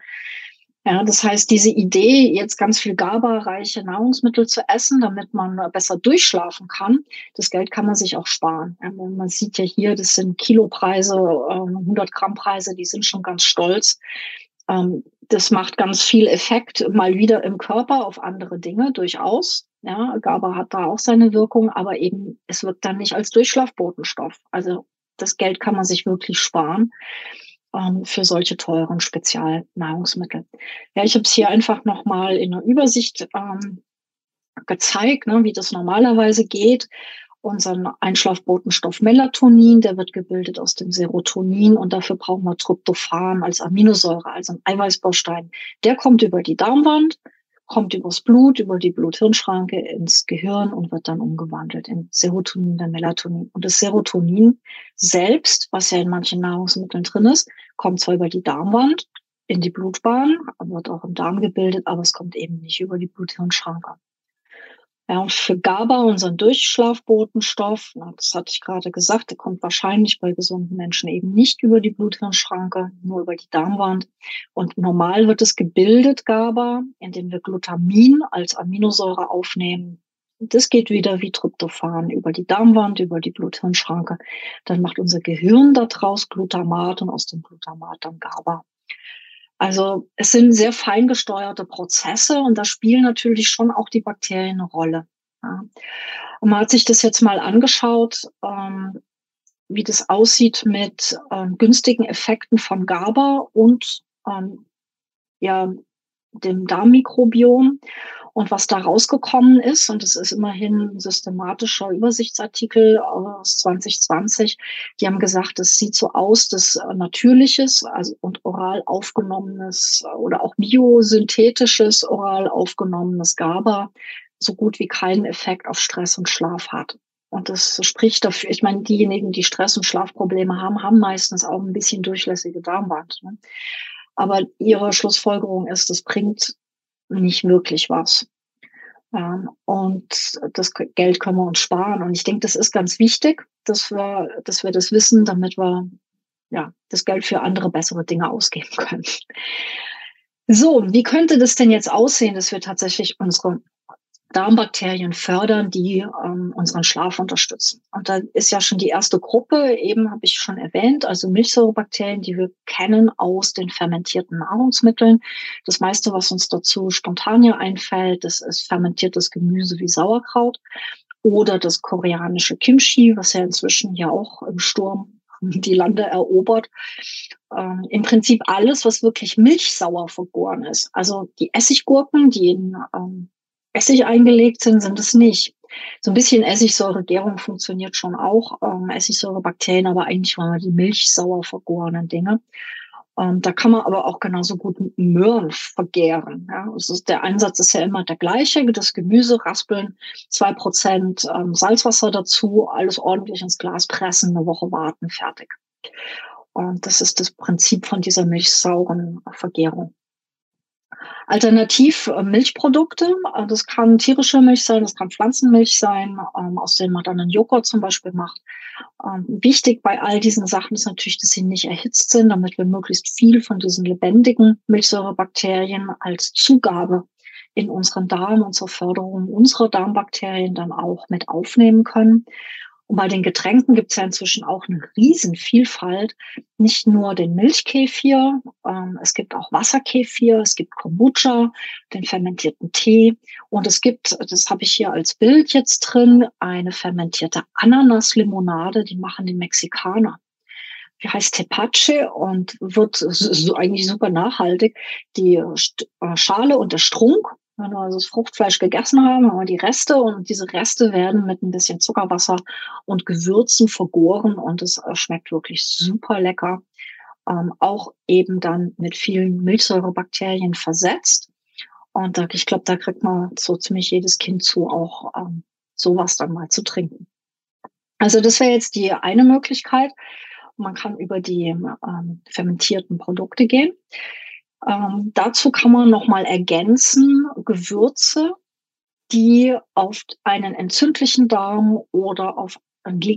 Ja, das heißt, diese Idee, jetzt ganz viel GABA-reiche Nahrungsmittel zu essen, damit man besser durchschlafen kann, das Geld kann man sich auch sparen. Ja, man sieht ja hier, das sind Kilopreise, 100 ähm, Gramm Preise, die sind schon ganz stolz. Das macht ganz viel Effekt mal wieder im Körper auf andere Dinge, durchaus. Ja, GABA hat da auch seine Wirkung, aber eben, es wirkt dann nicht als Durchschlafbotenstoff. Also das Geld kann man sich wirklich sparen ähm, für solche teuren Spezialnahrungsmittel. Ja, ich habe es hier einfach nochmal in der Übersicht ähm, gezeigt, ne, wie das normalerweise geht unseren Einschlafbotenstoff Melatonin, der wird gebildet aus dem Serotonin und dafür brauchen wir Tryptophan als Aminosäure, also ein Eiweißbaustein. Der kommt über die Darmwand, kommt übers Blut, über die Blut-Hirn-Schranke ins Gehirn und wird dann umgewandelt in Serotonin, dann Melatonin. Und das Serotonin selbst, was ja in manchen Nahrungsmitteln drin ist, kommt zwar über die Darmwand in die Blutbahn, wird auch im Darm gebildet, aber es kommt eben nicht über die Blut-Hirn-Schranke. Ja, und für GABA, unseren Durchschlafbotenstoff, das hatte ich gerade gesagt, der kommt wahrscheinlich bei gesunden Menschen eben nicht über die Bluthirnschranke, nur über die Darmwand. Und normal wird es gebildet, GABA, indem wir Glutamin als Aminosäure aufnehmen. Das geht wieder wie Tryptophan über die Darmwand, über die Bluthirnschranke. Dann macht unser Gehirn daraus Glutamat und aus dem Glutamat dann GABA. Also es sind sehr fein gesteuerte Prozesse und da spielen natürlich schon auch die Bakterien eine Rolle. Ja. Und man hat sich das jetzt mal angeschaut, ähm, wie das aussieht mit ähm, günstigen Effekten von GABA und ähm, ja, dem Darmmikrobiom. Und was da rausgekommen ist, und es ist immerhin ein systematischer Übersichtsartikel aus 2020, die haben gesagt, es sieht so aus, dass natürliches also und oral aufgenommenes oder auch biosynthetisches oral aufgenommenes GABA so gut wie keinen Effekt auf Stress und Schlaf hat. Und das spricht dafür, ich meine, diejenigen, die Stress- und Schlafprobleme haben, haben meistens auch ein bisschen durchlässige Darmwand. Ne? Aber ihre Schlussfolgerung ist, es bringt nicht wirklich was. Ähm, und das Geld können wir uns sparen. Und ich denke, das ist ganz wichtig, dass wir, dass wir das wissen, damit wir ja, das Geld für andere bessere Dinge ausgeben können. So, wie könnte das denn jetzt aussehen, dass wir tatsächlich unsere Darmbakterien fördern, die ähm, unseren Schlaf unterstützen. Und da ist ja schon die erste Gruppe, eben habe ich schon erwähnt, also Milchsäurebakterien, die wir kennen aus den fermentierten Nahrungsmitteln. Das meiste, was uns dazu spontan hier einfällt, das ist fermentiertes Gemüse wie Sauerkraut oder das koreanische Kimchi, was ja inzwischen ja auch im Sturm die Lande erobert. Ähm, Im Prinzip alles, was wirklich milchsauer vergoren ist. Also die Essiggurken, die in ähm, Essig eingelegt sind, sind es nicht. So ein bisschen Essigsäuregärung funktioniert schon auch, ähm, Essigsäurebakterien, aber eigentlich waren die milchsauer vergorenen Dinge. Ähm, da kann man aber auch genauso gut Möhren vergären. Ja. Also der Einsatz ist ja immer der gleiche. Das Gemüse raspeln, zwei Prozent ähm, Salzwasser dazu, alles ordentlich ins Glas pressen, eine Woche warten, fertig. Und das ist das Prinzip von dieser milchsauren Vergärung. Alternativ Milchprodukte. Äh, das kann tierische Milch sein, das kann Pflanzenmilch sein, ähm, aus denen man dann einen Joghurt zum Beispiel macht. Ähm, wichtig bei all diesen Sachen ist natürlich, dass sie nicht erhitzt sind, damit wir möglichst viel von diesen lebendigen Milchsäurebakterien als Zugabe in unseren Darm und zur Förderung unserer Darmbakterien dann auch mit aufnehmen können. Und bei den Getränken gibt es ja inzwischen auch eine Riesenvielfalt. Nicht nur den Milchkefir, ähm, es gibt auch Wasserkefir, es gibt Kombucha, den fermentierten Tee und es gibt, das habe ich hier als Bild jetzt drin, eine fermentierte Ananaslimonade, die machen die Mexikaner. die heißt Tepache und wird so eigentlich super nachhaltig. Die äh, Schale und der Strunk, wenn wir also das Fruchtfleisch gegessen haben, haben wir die Reste und diese Reste werden mit ein bisschen Zuckerwasser und Gewürzen vergoren und es äh, schmeckt wirklich super lecker. Ähm, auch eben dann mit vielen Milchsäurebakterien versetzt. Und da, ich glaube, da kriegt man so ziemlich jedes Kind zu, auch ähm, sowas dann mal zu trinken. Also das wäre jetzt die eine Möglichkeit. Man kann über die ähm, fermentierten Produkte gehen. Ähm, dazu kann man nochmal ergänzen Gewürze, die auf einen entzündlichen Darm oder auf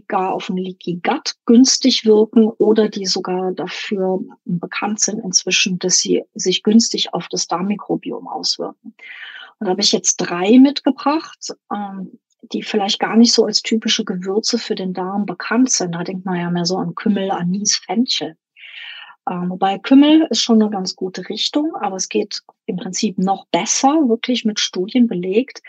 gar auf ein Leaky Gut günstig wirken oder die sogar dafür bekannt sind inzwischen, dass sie sich günstig auf das Darmmikrobiom auswirken. Und da habe ich jetzt drei mitgebracht. Ähm, die vielleicht gar nicht so als typische Gewürze für den Darm bekannt sind. Da denkt man ja mehr so an Kümmel, Anis, Fenchel. Ähm, wobei Kümmel ist schon eine ganz gute Richtung, aber es geht im Prinzip noch besser, wirklich mit Studien belegt,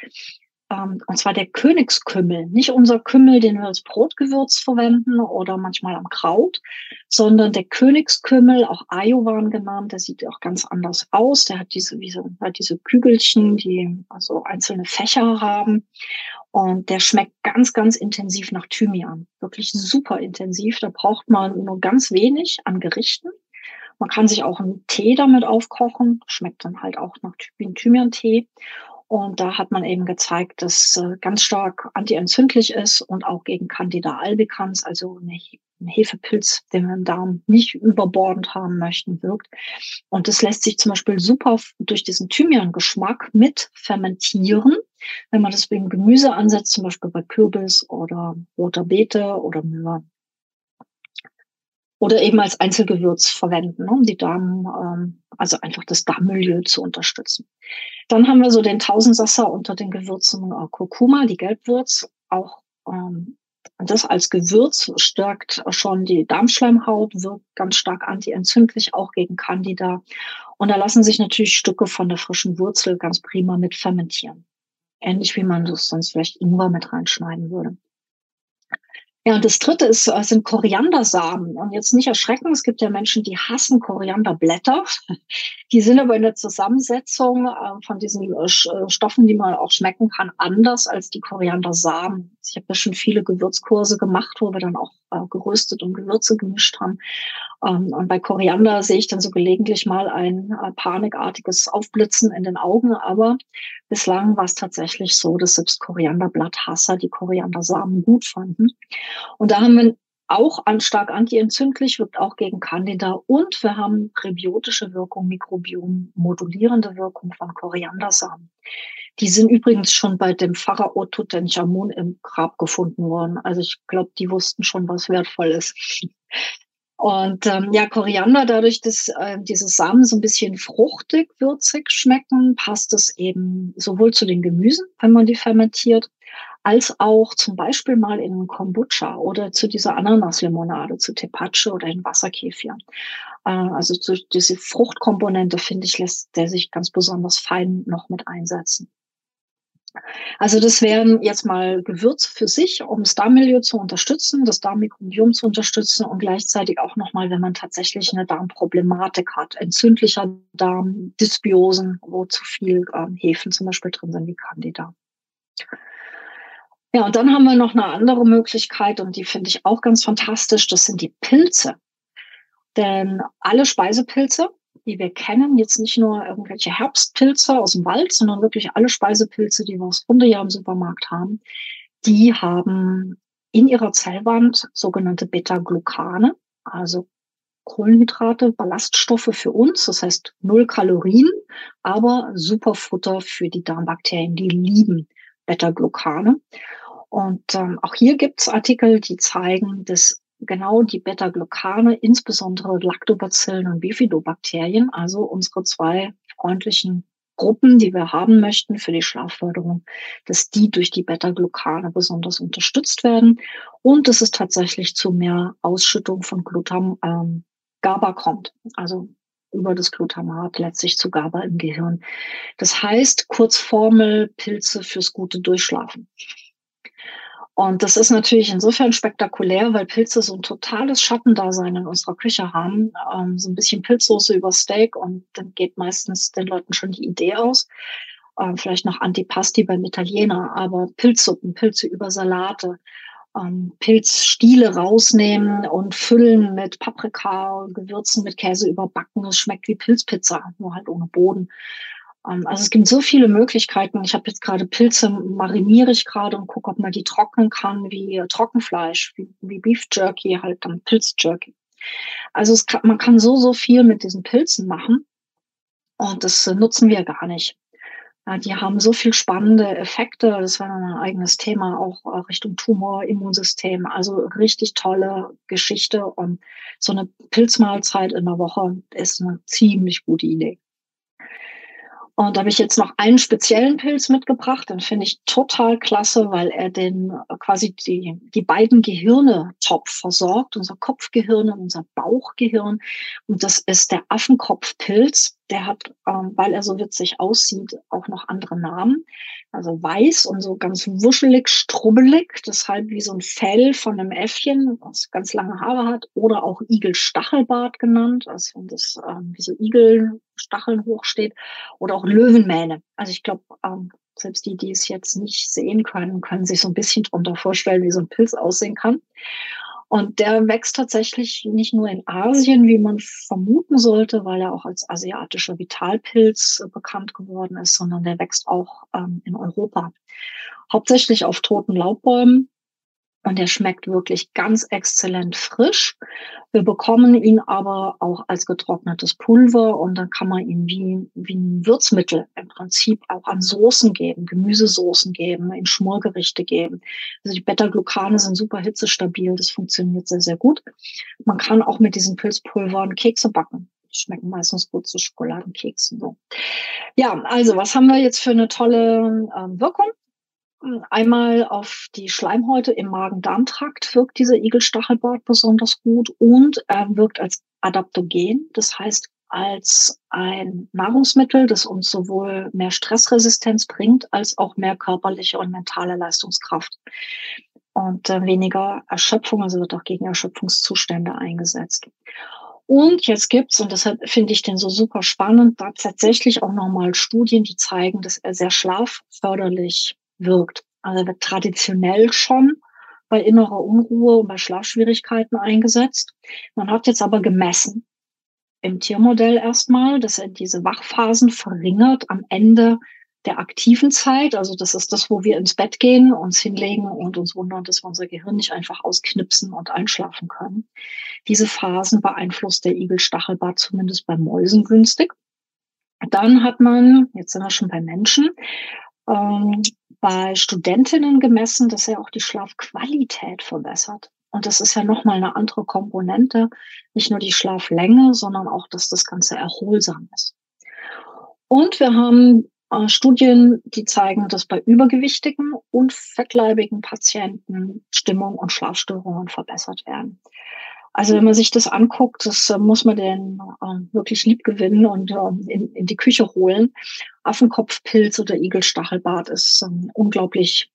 ähm, und zwar der Königskümmel, nicht unser Kümmel, den wir als Brotgewürz verwenden oder manchmal am Kraut, sondern der Königskümmel, auch Ayovan genannt, der sieht auch ganz anders aus. Der hat diese, wie so, hat diese Kügelchen, die also einzelne Fächer haben. Und der schmeckt ganz, ganz intensiv nach Thymian. Wirklich super intensiv. Da braucht man nur ganz wenig an Gerichten. Man kann sich auch einen Tee damit aufkochen. Schmeckt dann halt auch nach Thymian-Tee. Und da hat man eben gezeigt, dass äh, ganz stark antientzündlich ist und auch gegen Candida albicans, also ein Hefepilz, den wir im Darm nicht überbordend haben möchten, wirkt. Und das lässt sich zum Beispiel super durch diesen Thymian-Geschmack mit fermentieren. Wenn man das wegen Gemüse ansetzt, zum Beispiel bei Kürbis oder roter Beete oder Möhre oder eben als Einzelgewürz verwenden, um die Darm, ähm, also einfach das Darmmilieu zu unterstützen. Dann haben wir so den Tausendsasser unter den Gewürzen äh, Kurkuma, die Gelbwurz, auch ähm, das als Gewürz stärkt schon die Darmschleimhaut, wirkt ganz stark antientzündlich, auch gegen Candida. Und da lassen sich natürlich Stücke von der frischen Wurzel ganz prima mit fermentieren. Ähnlich wie man das sonst vielleicht Ingwer mit reinschneiden würde. Ja, und das dritte ist, äh, sind Koriandersamen. Und jetzt nicht erschrecken, es gibt ja Menschen, die hassen Korianderblätter. Die sind aber in der Zusammensetzung äh, von diesen äh, Stoffen, die man auch schmecken kann, anders als die Koriandersamen. Ich habe ja schon viele Gewürzkurse gemacht, wo wir dann auch geröstet und Gewürze gemischt haben. Ähm, und bei Koriander sehe ich dann so gelegentlich mal ein panikartiges Aufblitzen in den Augen. Aber bislang war es tatsächlich so, dass selbst Korianderblatthasser die Koriandersamen gut fanden. Und da haben wir auch an stark antientzündlich, wirkt auch gegen Candida und wir haben präbiotische Wirkung, Mikrobiom modulierende Wirkung von Koriandersamen. Die sind übrigens schon bei dem Pharao Tutanchamun im Grab gefunden worden. Also ich glaube, die wussten schon, was wertvoll ist. Und ähm, ja, Koriander, dadurch, dass äh, diese Samen so ein bisschen fruchtig, würzig schmecken, passt es eben sowohl zu den Gemüsen, wenn man die fermentiert, als auch zum Beispiel mal in Kombucha oder zu dieser Ananaslimonade, zu Tepache oder in Wasserkefir. Äh, also diese Fruchtkomponente, finde ich, lässt der sich ganz besonders fein noch mit einsetzen. Also das wären jetzt mal Gewürze für sich, um das Darmmilieu zu unterstützen, das Darmmikrobiom zu unterstützen und gleichzeitig auch nochmal, wenn man tatsächlich eine Darmproblematik hat, entzündlicher Darm, Dysbiosen, wo zu viel ähm, Hefen zum Beispiel drin sind wie Candida. Ja, und dann haben wir noch eine andere Möglichkeit und die finde ich auch ganz fantastisch. Das sind die Pilze. Denn alle Speisepilze, die wir kennen, jetzt nicht nur irgendwelche Herbstpilze aus dem Wald, sondern wirklich alle Speisepilze, die wir das runde Jahr im Supermarkt haben, die haben in ihrer Zellwand sogenannte Beta-Glucane, also Kohlenhydrate, Ballaststoffe für uns, das heißt null Kalorien, aber super Futter für die Darmbakterien, die lieben Beta-Glucane. Und ähm, auch hier gibt es Artikel, die zeigen, dass genau die Beta-Glucane, insbesondere Lactobacillen und Bifidobakterien, also unsere zwei freundlichen Gruppen, die wir haben möchten für die Schlafförderung, dass die durch die Beta-Glucane besonders unterstützt werden und dass es tatsächlich zu mehr Ausschüttung von Glutam, ähm, GABA kommt. Also über das Glutamat letztlich zu GABA im Gehirn. Das heißt, Kurzformel Pilze fürs gute Durchschlafen. Und das ist natürlich insofern spektakulär, weil Pilze so ein totales Schattendasein in unserer Küche haben. Ähm, so ein bisschen Pilzsoße über Steak und dann geht meistens den Leuten schon die Idee aus. Ähm, vielleicht noch Antipasti beim Italiener, aber Pilzsuppen, Pilze über Salate, ähm, Pilzstiele rausnehmen und füllen mit Paprika, Gewürzen, mit Käse überbacken. Es schmeckt wie Pilzpizza, nur halt ohne Boden. Ähm, also es gibt so viele Möglichkeiten. Ich habe jetzt gerade Pilze, mariniere ich gerade und gucke, ob man die trocknen kann, wie Trockenfleisch, wie, wie Beef Jerky, halt dann Pilzjerky. Also kann, man kann so, so viel mit diesen Pilzen machen. Und das nutzen wir gar nicht. Die haben so viel spannende Effekte. Das war ein eigenes Thema, auch äh, Richtung Tumor, Immunsystem. Also richtig tolle Geschichte. Und so eine Pilzmahlzeit in der Woche ist eine ziemlich gute Idee. Und da habe ich jetzt noch einen speziellen Pilz mitgebracht. Den finde ich total klasse, weil er den äh, quasi die, die beiden Gehirne top versorgt. Unser Kopfgehirn und unser Bauchgehirn. Und das ist der Affenkopfpilz. Der hat, ähm, weil er so witzig aussieht, auch noch andere Namen. Also weiß und so ganz wuschelig, strubbelig, deshalb wie so ein Fell von einem Äffchen, was ganz lange Haare hat, oder auch Igelstachelbart genannt, also wenn das ähm, wie so Igelstacheln hochsteht, oder auch Löwenmähne. Also ich glaube, ähm, selbst die, die es jetzt nicht sehen können, können sich so ein bisschen darunter vorstellen, wie so ein Pilz aussehen kann. Und der wächst tatsächlich nicht nur in Asien, wie man vermuten sollte, weil er auch als asiatischer Vitalpilz äh, bekannt geworden ist, sondern der wächst auch ähm, in Europa. Hauptsächlich auf toten Laubbäumen und der schmeckt wirklich ganz exzellent frisch. Wir bekommen ihn aber auch als getrocknetes Pulver und dann kann man ihn wie, wie ein Würzmittel im Prinzip auch an Soßen geben, Gemüsesoßen geben, in Schmorgerichte geben. Also die Beta-Glucane sind super hitzestabil, das funktioniert sehr, sehr gut. Man kann auch mit diesen Pilzpulvern Kekse backen Die schmecken meistens gut zu Schokoladenkeksen. So. Ja, also was haben wir jetzt für eine tolle ähm, Wirkung? Einmal auf die Schleimhäute im Magen-Darm-Trakt wirkt dieser Igelstachelbart besonders gut und er wirkt als Adaptogen, das heißt als ein Nahrungsmittel, das uns sowohl mehr Stressresistenz bringt, als auch mehr körperliche und mentale Leistungskraft und äh, weniger Erschöpfung, also wird auch gegen Erschöpfungszustände eingesetzt. Und jetzt gibt's und deshalb finde ich den so super spannend, da tatsächlich auch nochmal Studien, die zeigen, dass er sehr schlafförderlich wirkt. Also wird traditionell schon bei innerer Unruhe und bei Schlafschwierigkeiten eingesetzt. Man hat jetzt aber gemessen im Tiermodell erstmal, dass er diese Wachphasen verringert am Ende der aktiven Zeit. Also das ist das, wo wir ins Bett gehen, uns hinlegen und uns wundern, dass wir unser Gehirn nicht einfach ausknipsen und einschlafen können. Diese Phasen beeinflusst der Igelstachelbart zumindest bei Mäusen günstig. Dann hat man, jetzt sind wir schon bei Menschen, ähm, bei Studentinnen gemessen, dass er auch die Schlafqualität verbessert. Und das ist ja nochmal eine andere Komponente, nicht nur die Schlaflänge, sondern auch, dass das Ganze erholsam ist. Und wir haben äh, Studien, die zeigen, dass bei übergewichtigen und fettleibigen Patienten Stimmung und Schlafstörungen verbessert werden. Also wenn man sich das anguckt, das äh, muss man den äh, wirklich lieb gewinnen und äh, in, in, die Küche holen. Affenkopfpilz oder Igelstachelbart ist ein unglaublich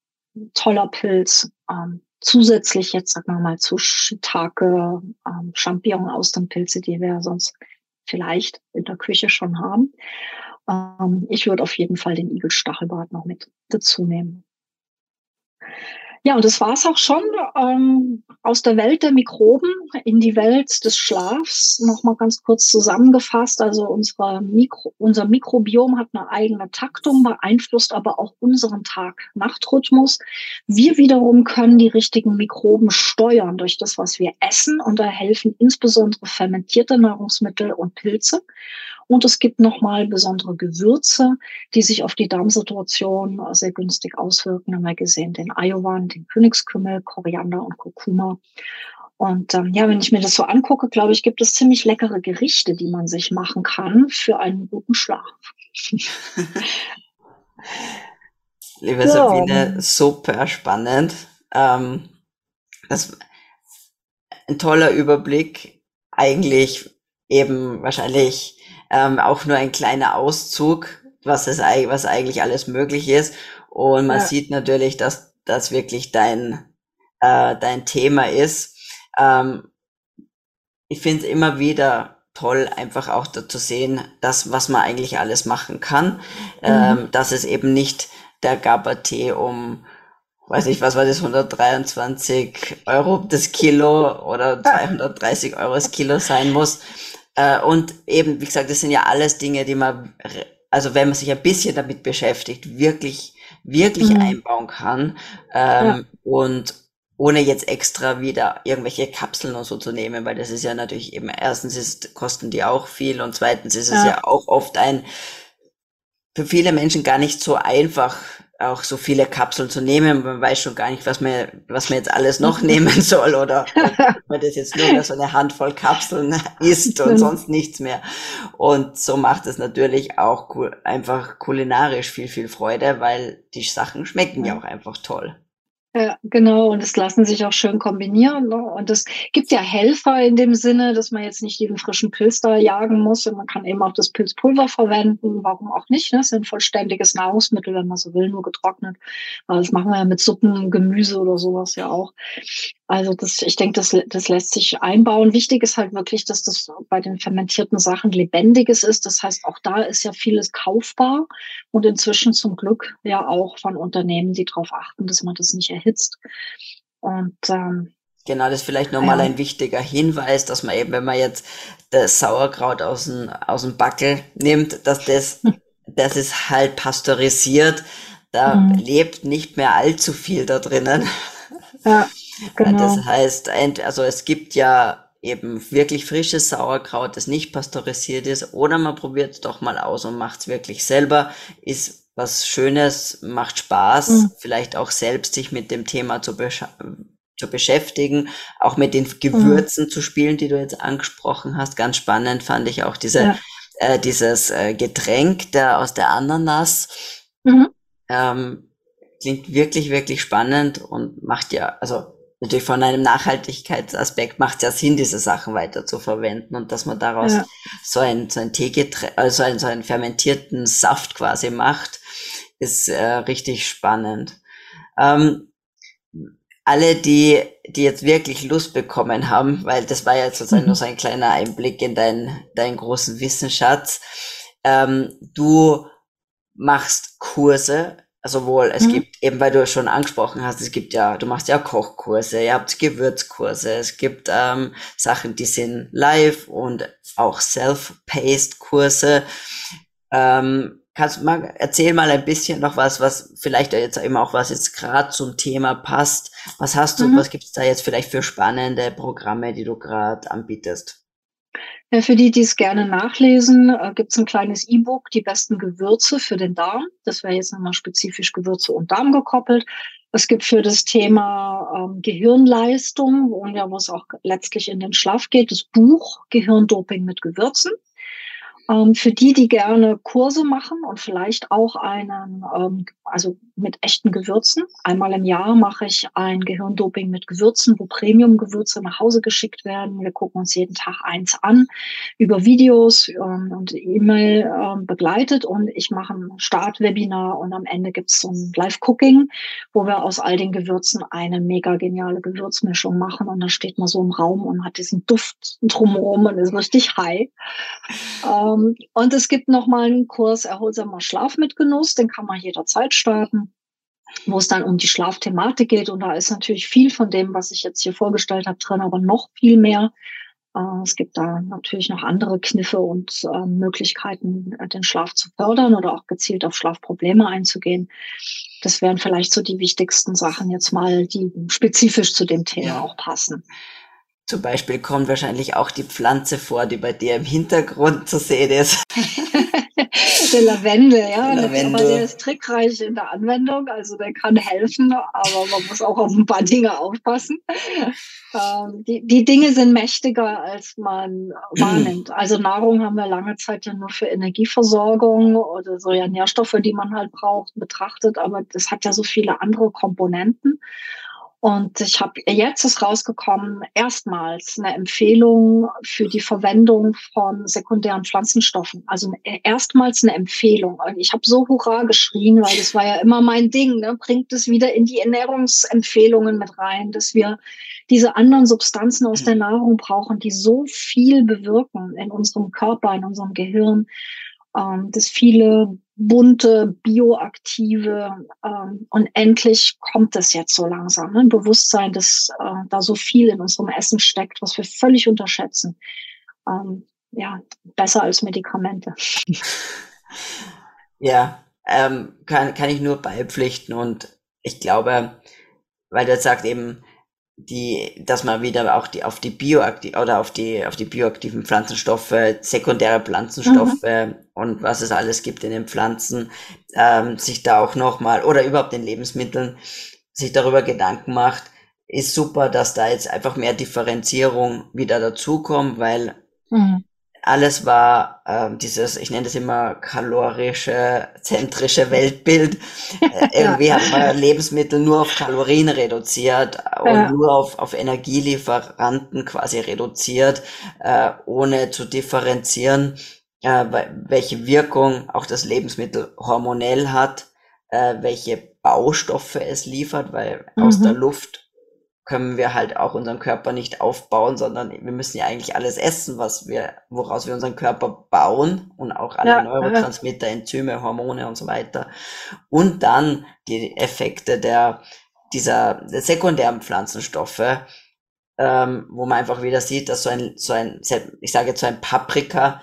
toller Pilz. Ähm, zusätzlich jetzt, sagen wir mal, zu Shiitake, ähm, Champignon, Austernpilze, die wir sonst vielleicht in der Küche schon haben. Ähm, ich würde auf jeden Fall den Igelstachelbart noch mit dazu nehmen. Ja, und das war's auch schon ähm, aus der Welt der Mikroben in die Welt des Schlafs. Nochmal ganz kurz zusammengefasst. Also unsere Mikro, unser Mikrobiom hat eine eigene Taktung, beeinflusst aber auch unseren Tag-Nacht-Rhythmus. Wir wiederum können die richtigen Mikroben steuern durch das, was wir essen. Und da helfen insbesondere fermentierte Nahrungsmittel und Pilze. Und es gibt nochmal besondere Gewürze, die sich auf die Darmsituation sehr günstig auswirken. Haben wir gesehen, den Ayovan, den Königskümmel, Koriander und Kurkuma. Und ähm, ja, wenn ich mir das so angucke, glaube ich, gibt es ziemlich leckere Gerichte, die man sich machen kann für einen guten Schlaf. Liebe ja. Sabine, super spannend. Ähm, das ein toller Überblick. Eigentlich eben wahrscheinlich ähm, auch nur ein kleiner Auszug, was es was eigentlich alles möglich ist. Und man ja. sieht natürlich, dass das wirklich dein äh, dein Thema ist. Ähm, ich finde es immer wieder toll, einfach auch da zu sehen, das, was man eigentlich alles machen kann, mhm. ähm, dass es eben nicht der Gabba-Tee um weiß ich, was war das, 123 Euro das Kilo oder 230 Euro das Kilo sein muss. Äh, und eben, wie gesagt, das sind ja alles Dinge, die man, also wenn man sich ein bisschen damit beschäftigt, wirklich, wirklich mhm. einbauen kann. Ähm, ja. Und ohne jetzt extra wieder irgendwelche Kapseln und so zu nehmen, weil das ist ja natürlich eben, erstens ist, kosten die auch viel und zweitens ist es ja, ja auch oft ein, für viele Menschen gar nicht so einfach, auch so viele Kapseln zu nehmen. Man weiß schon gar nicht, was man, was man jetzt alles noch nehmen soll oder ob man das jetzt nur so eine Handvoll Kapseln isst und sonst nichts mehr. Und so macht es natürlich auch einfach kulinarisch viel, viel Freude, weil die Sachen schmecken ja auch einfach toll. Ja, genau. Und es lassen sich auch schön kombinieren. Ne? Und es gibt ja Helfer in dem Sinne, dass man jetzt nicht jeden frischen Pilz da jagen muss. Und man kann eben auch das Pilzpulver verwenden. Warum auch nicht? Ne? Das ist ein vollständiges Nahrungsmittel, wenn man so will, nur getrocknet. Aber das machen wir ja mit Suppen, Gemüse oder sowas ja auch. Also das, ich denke, das, das lässt sich einbauen. Wichtig ist halt wirklich, dass das bei den fermentierten Sachen lebendiges ist. Das heißt, auch da ist ja vieles kaufbar und inzwischen zum Glück ja auch von Unternehmen, die darauf achten, dass man das nicht erhitzt. Und ähm, Genau, das ist vielleicht nochmal ja. ein wichtiger Hinweis, dass man eben, wenn man jetzt das Sauerkraut aus dem, aus dem Backel nimmt, dass das, das ist halt pasteurisiert. Da mhm. lebt nicht mehr allzu viel da drinnen. Ja. Genau. Das heißt, also es gibt ja eben wirklich frisches Sauerkraut, das nicht pasteurisiert ist, oder man probiert es doch mal aus und macht es wirklich selber, ist was Schönes, macht Spaß, mhm. vielleicht auch selbst sich mit dem Thema zu, besch zu beschäftigen, auch mit den Gewürzen mhm. zu spielen, die du jetzt angesprochen hast. Ganz spannend fand ich auch diese, ja. äh, dieses äh, Getränk der, aus der Ananas. Mhm. Ähm, klingt wirklich, wirklich spannend und macht ja, also natürlich von einem Nachhaltigkeitsaspekt macht es ja Sinn, diese Sachen weiter zu verwenden und dass man daraus ja. so ein, so ein Teegetränk, also ein, so einen fermentierten Saft quasi macht, ist äh, richtig spannend. Ähm, alle, die, die jetzt wirklich Lust bekommen haben, weil das war ja sozusagen mhm. nur so ein kleiner Einblick in deinen, deinen großen Wissensschatz, ähm, du machst Kurse also wohl, es mhm. gibt, eben weil du es schon angesprochen hast, es gibt ja, du machst ja Kochkurse, ihr habt Gewürzkurse, es gibt ähm, Sachen, die sind live und auch self-paced Kurse. Ähm, kannst du mal, erzähl mal ein bisschen noch was, was vielleicht jetzt eben auch was jetzt gerade zum Thema passt. Was hast du, mhm. was gibt's da jetzt vielleicht für spannende Programme, die du gerade anbietest? Ja, für die, die es gerne nachlesen, äh, gibt es ein kleines E-Book, die besten Gewürze für den Darm. Das wäre jetzt nochmal spezifisch Gewürze und Darm gekoppelt. Es gibt für das Thema ähm, Gehirnleistung, wo ja, wo es auch letztlich in den Schlaf geht, das Buch Gehirndoping mit Gewürzen. Ähm, für die, die gerne Kurse machen und vielleicht auch einen, ähm, also mit echten Gewürzen. Einmal im Jahr mache ich ein Gehirndoping mit Gewürzen, wo Premium-Gewürze nach Hause geschickt werden. Wir gucken uns jeden Tag eins an, über Videos ähm, und E-Mail ähm, begleitet und ich mache ein Startwebinar und am Ende gibt es so ein Live-Cooking, wo wir aus all den Gewürzen eine mega geniale Gewürzmischung machen und da steht man so im Raum und hat diesen Duft drumherum und ist richtig high. Ähm, und es gibt noch mal einen Kurs Erholsamer Schlaf mit Genuss, den kann man jederzeit starten wo es dann um die Schlafthematik geht. Und da ist natürlich viel von dem, was ich jetzt hier vorgestellt habe, drin, aber noch viel mehr. Äh, es gibt da natürlich noch andere Kniffe und äh, Möglichkeiten, äh, den Schlaf zu fördern oder auch gezielt auf Schlafprobleme einzugehen. Das wären vielleicht so die wichtigsten Sachen jetzt mal, die spezifisch zu dem Thema ja. auch passen. Zum Beispiel kommt wahrscheinlich auch die Pflanze vor, die bei dir im Hintergrund zu sehen ist. der Lavendel, ja. Lavendel. Aber der ist trickreich in der Anwendung, also der kann helfen, aber man muss auch auf ein paar Dinge aufpassen. Ähm, die, die Dinge sind mächtiger, als man wahrnimmt. Also Nahrung haben wir lange Zeit ja nur für Energieversorgung oder so ja Nährstoffe, die man halt braucht, betrachtet, aber das hat ja so viele andere Komponenten. Und ich habe jetzt ist rausgekommen, erstmals eine Empfehlung für die Verwendung von sekundären Pflanzenstoffen. Also erstmals eine Empfehlung. Und ich habe so Hurra geschrien, weil das war ja immer mein Ding. Ne? Bringt es wieder in die Ernährungsempfehlungen mit rein, dass wir diese anderen Substanzen aus der Nahrung brauchen, die so viel bewirken in unserem Körper, in unserem Gehirn, ähm, dass viele bunte, bioaktive ähm, und endlich kommt es jetzt so langsam. Ne? Bewusstsein, dass äh, da so viel in unserem Essen steckt, was wir völlig unterschätzen. Ähm, ja, besser als Medikamente. Ja, ähm, kann, kann ich nur beipflichten und ich glaube, weil du sagst eben, die, dass man wieder auch die auf die bioaktiv oder auf die auf die bioaktiven Pflanzenstoffe, sekundäre Pflanzenstoffe mhm. und was es alles gibt in den Pflanzen, ähm, sich da auch nochmal oder überhaupt in Lebensmitteln sich darüber Gedanken macht, ist super, dass da jetzt einfach mehr Differenzierung wieder dazukommt, weil mhm alles war äh, dieses, ich nenne das immer kalorische, zentrische Weltbild. Äh, irgendwie hat man Lebensmittel nur auf Kalorien reduziert und ja. nur auf, auf Energielieferanten quasi reduziert, äh, ohne zu differenzieren, äh, welche Wirkung auch das Lebensmittel hormonell hat, äh, welche Baustoffe es liefert, weil mhm. aus der Luft können wir halt auch unseren Körper nicht aufbauen, sondern wir müssen ja eigentlich alles essen, was wir, woraus wir unseren Körper bauen und auch alle ja, Neurotransmitter, Enzyme, Hormone und so weiter. Und dann die Effekte der, dieser der sekundären Pflanzenstoffe, ähm, wo man einfach wieder sieht, dass so ein, so ein, ich sage jetzt so ein Paprika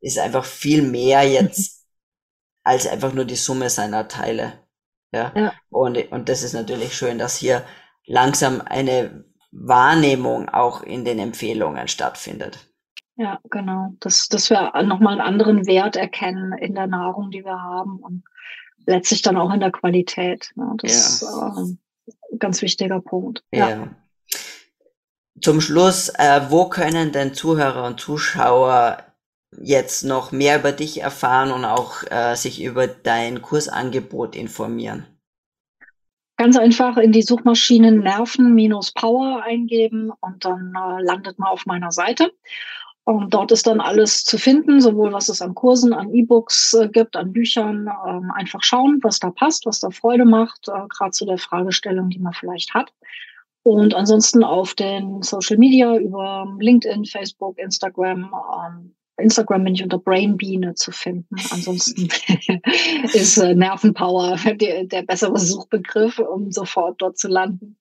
ist einfach viel mehr jetzt als einfach nur die Summe seiner Teile. Ja. ja. Und, und das ist natürlich schön, dass hier langsam eine Wahrnehmung auch in den Empfehlungen stattfindet. Ja, genau. Dass, dass wir nochmal einen anderen Wert erkennen in der Nahrung, die wir haben und letztlich dann auch in der Qualität. Ne? Das ja. ist ein ganz wichtiger Punkt. Ja. ja. Zum Schluss, äh, wo können denn Zuhörer und Zuschauer jetzt noch mehr über dich erfahren und auch äh, sich über dein Kursangebot informieren? Ganz einfach in die Suchmaschine Nerven-Power eingeben und dann äh, landet man auf meiner Seite. Und dort ist dann alles zu finden, sowohl was es an Kursen, an E-Books äh, gibt, an Büchern. Ähm, einfach schauen, was da passt, was da Freude macht, äh, gerade zu der Fragestellung, die man vielleicht hat. Und ansonsten auf den Social Media über LinkedIn, Facebook, Instagram, ähm, Instagram bin ich unter Brainbiene zu finden. Ansonsten ist äh, Nervenpower der, der, bessere Suchbegriff, um sofort dort zu landen.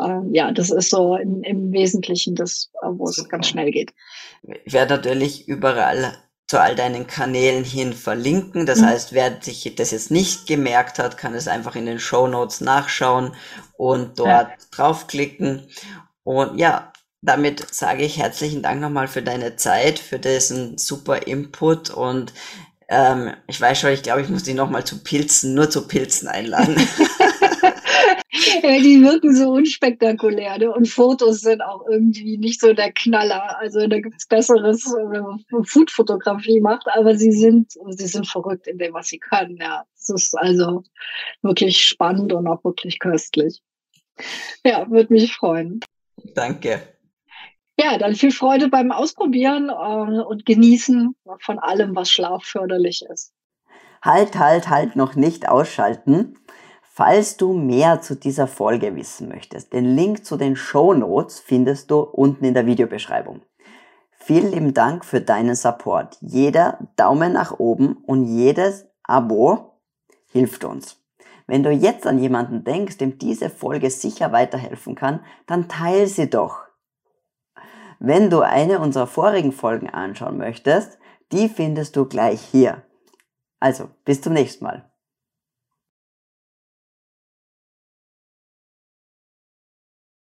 Ähm, ja, das ist so in, im Wesentlichen das, äh, wo es ganz schnell geht. Ich werde natürlich überall zu all deinen Kanälen hin verlinken. Das mhm. heißt, wer sich das jetzt nicht gemerkt hat, kann es einfach in den Show Notes nachschauen und dort ja. draufklicken. Und ja, damit sage ich herzlichen Dank nochmal für deine Zeit, für diesen super Input und ähm, ich weiß schon, ich glaube, ich muss dich nochmal zu Pilzen, nur zu Pilzen einladen. ja, die wirken so unspektakulär ne? und Fotos sind auch irgendwie nicht so der Knaller. Also da gibt es Besseres, wenn man Foodfotografie macht, aber sie sind, sie sind verrückt in dem, was sie können. Ja, es ist also wirklich spannend und auch wirklich köstlich. Ja, würde mich freuen. Danke. Ja, dann viel Freude beim Ausprobieren äh, und Genießen von allem, was schlafförderlich ist. Halt, halt, halt, noch nicht ausschalten. Falls du mehr zu dieser Folge wissen möchtest, den Link zu den Show Notes findest du unten in der Videobeschreibung. Vielen lieben Dank für deinen Support. Jeder Daumen nach oben und jedes Abo hilft uns. Wenn du jetzt an jemanden denkst, dem diese Folge sicher weiterhelfen kann, dann teile sie doch. Wenn du eine unserer vorigen Folgen anschauen möchtest, die findest du gleich hier. Also, bis zum nächsten Mal.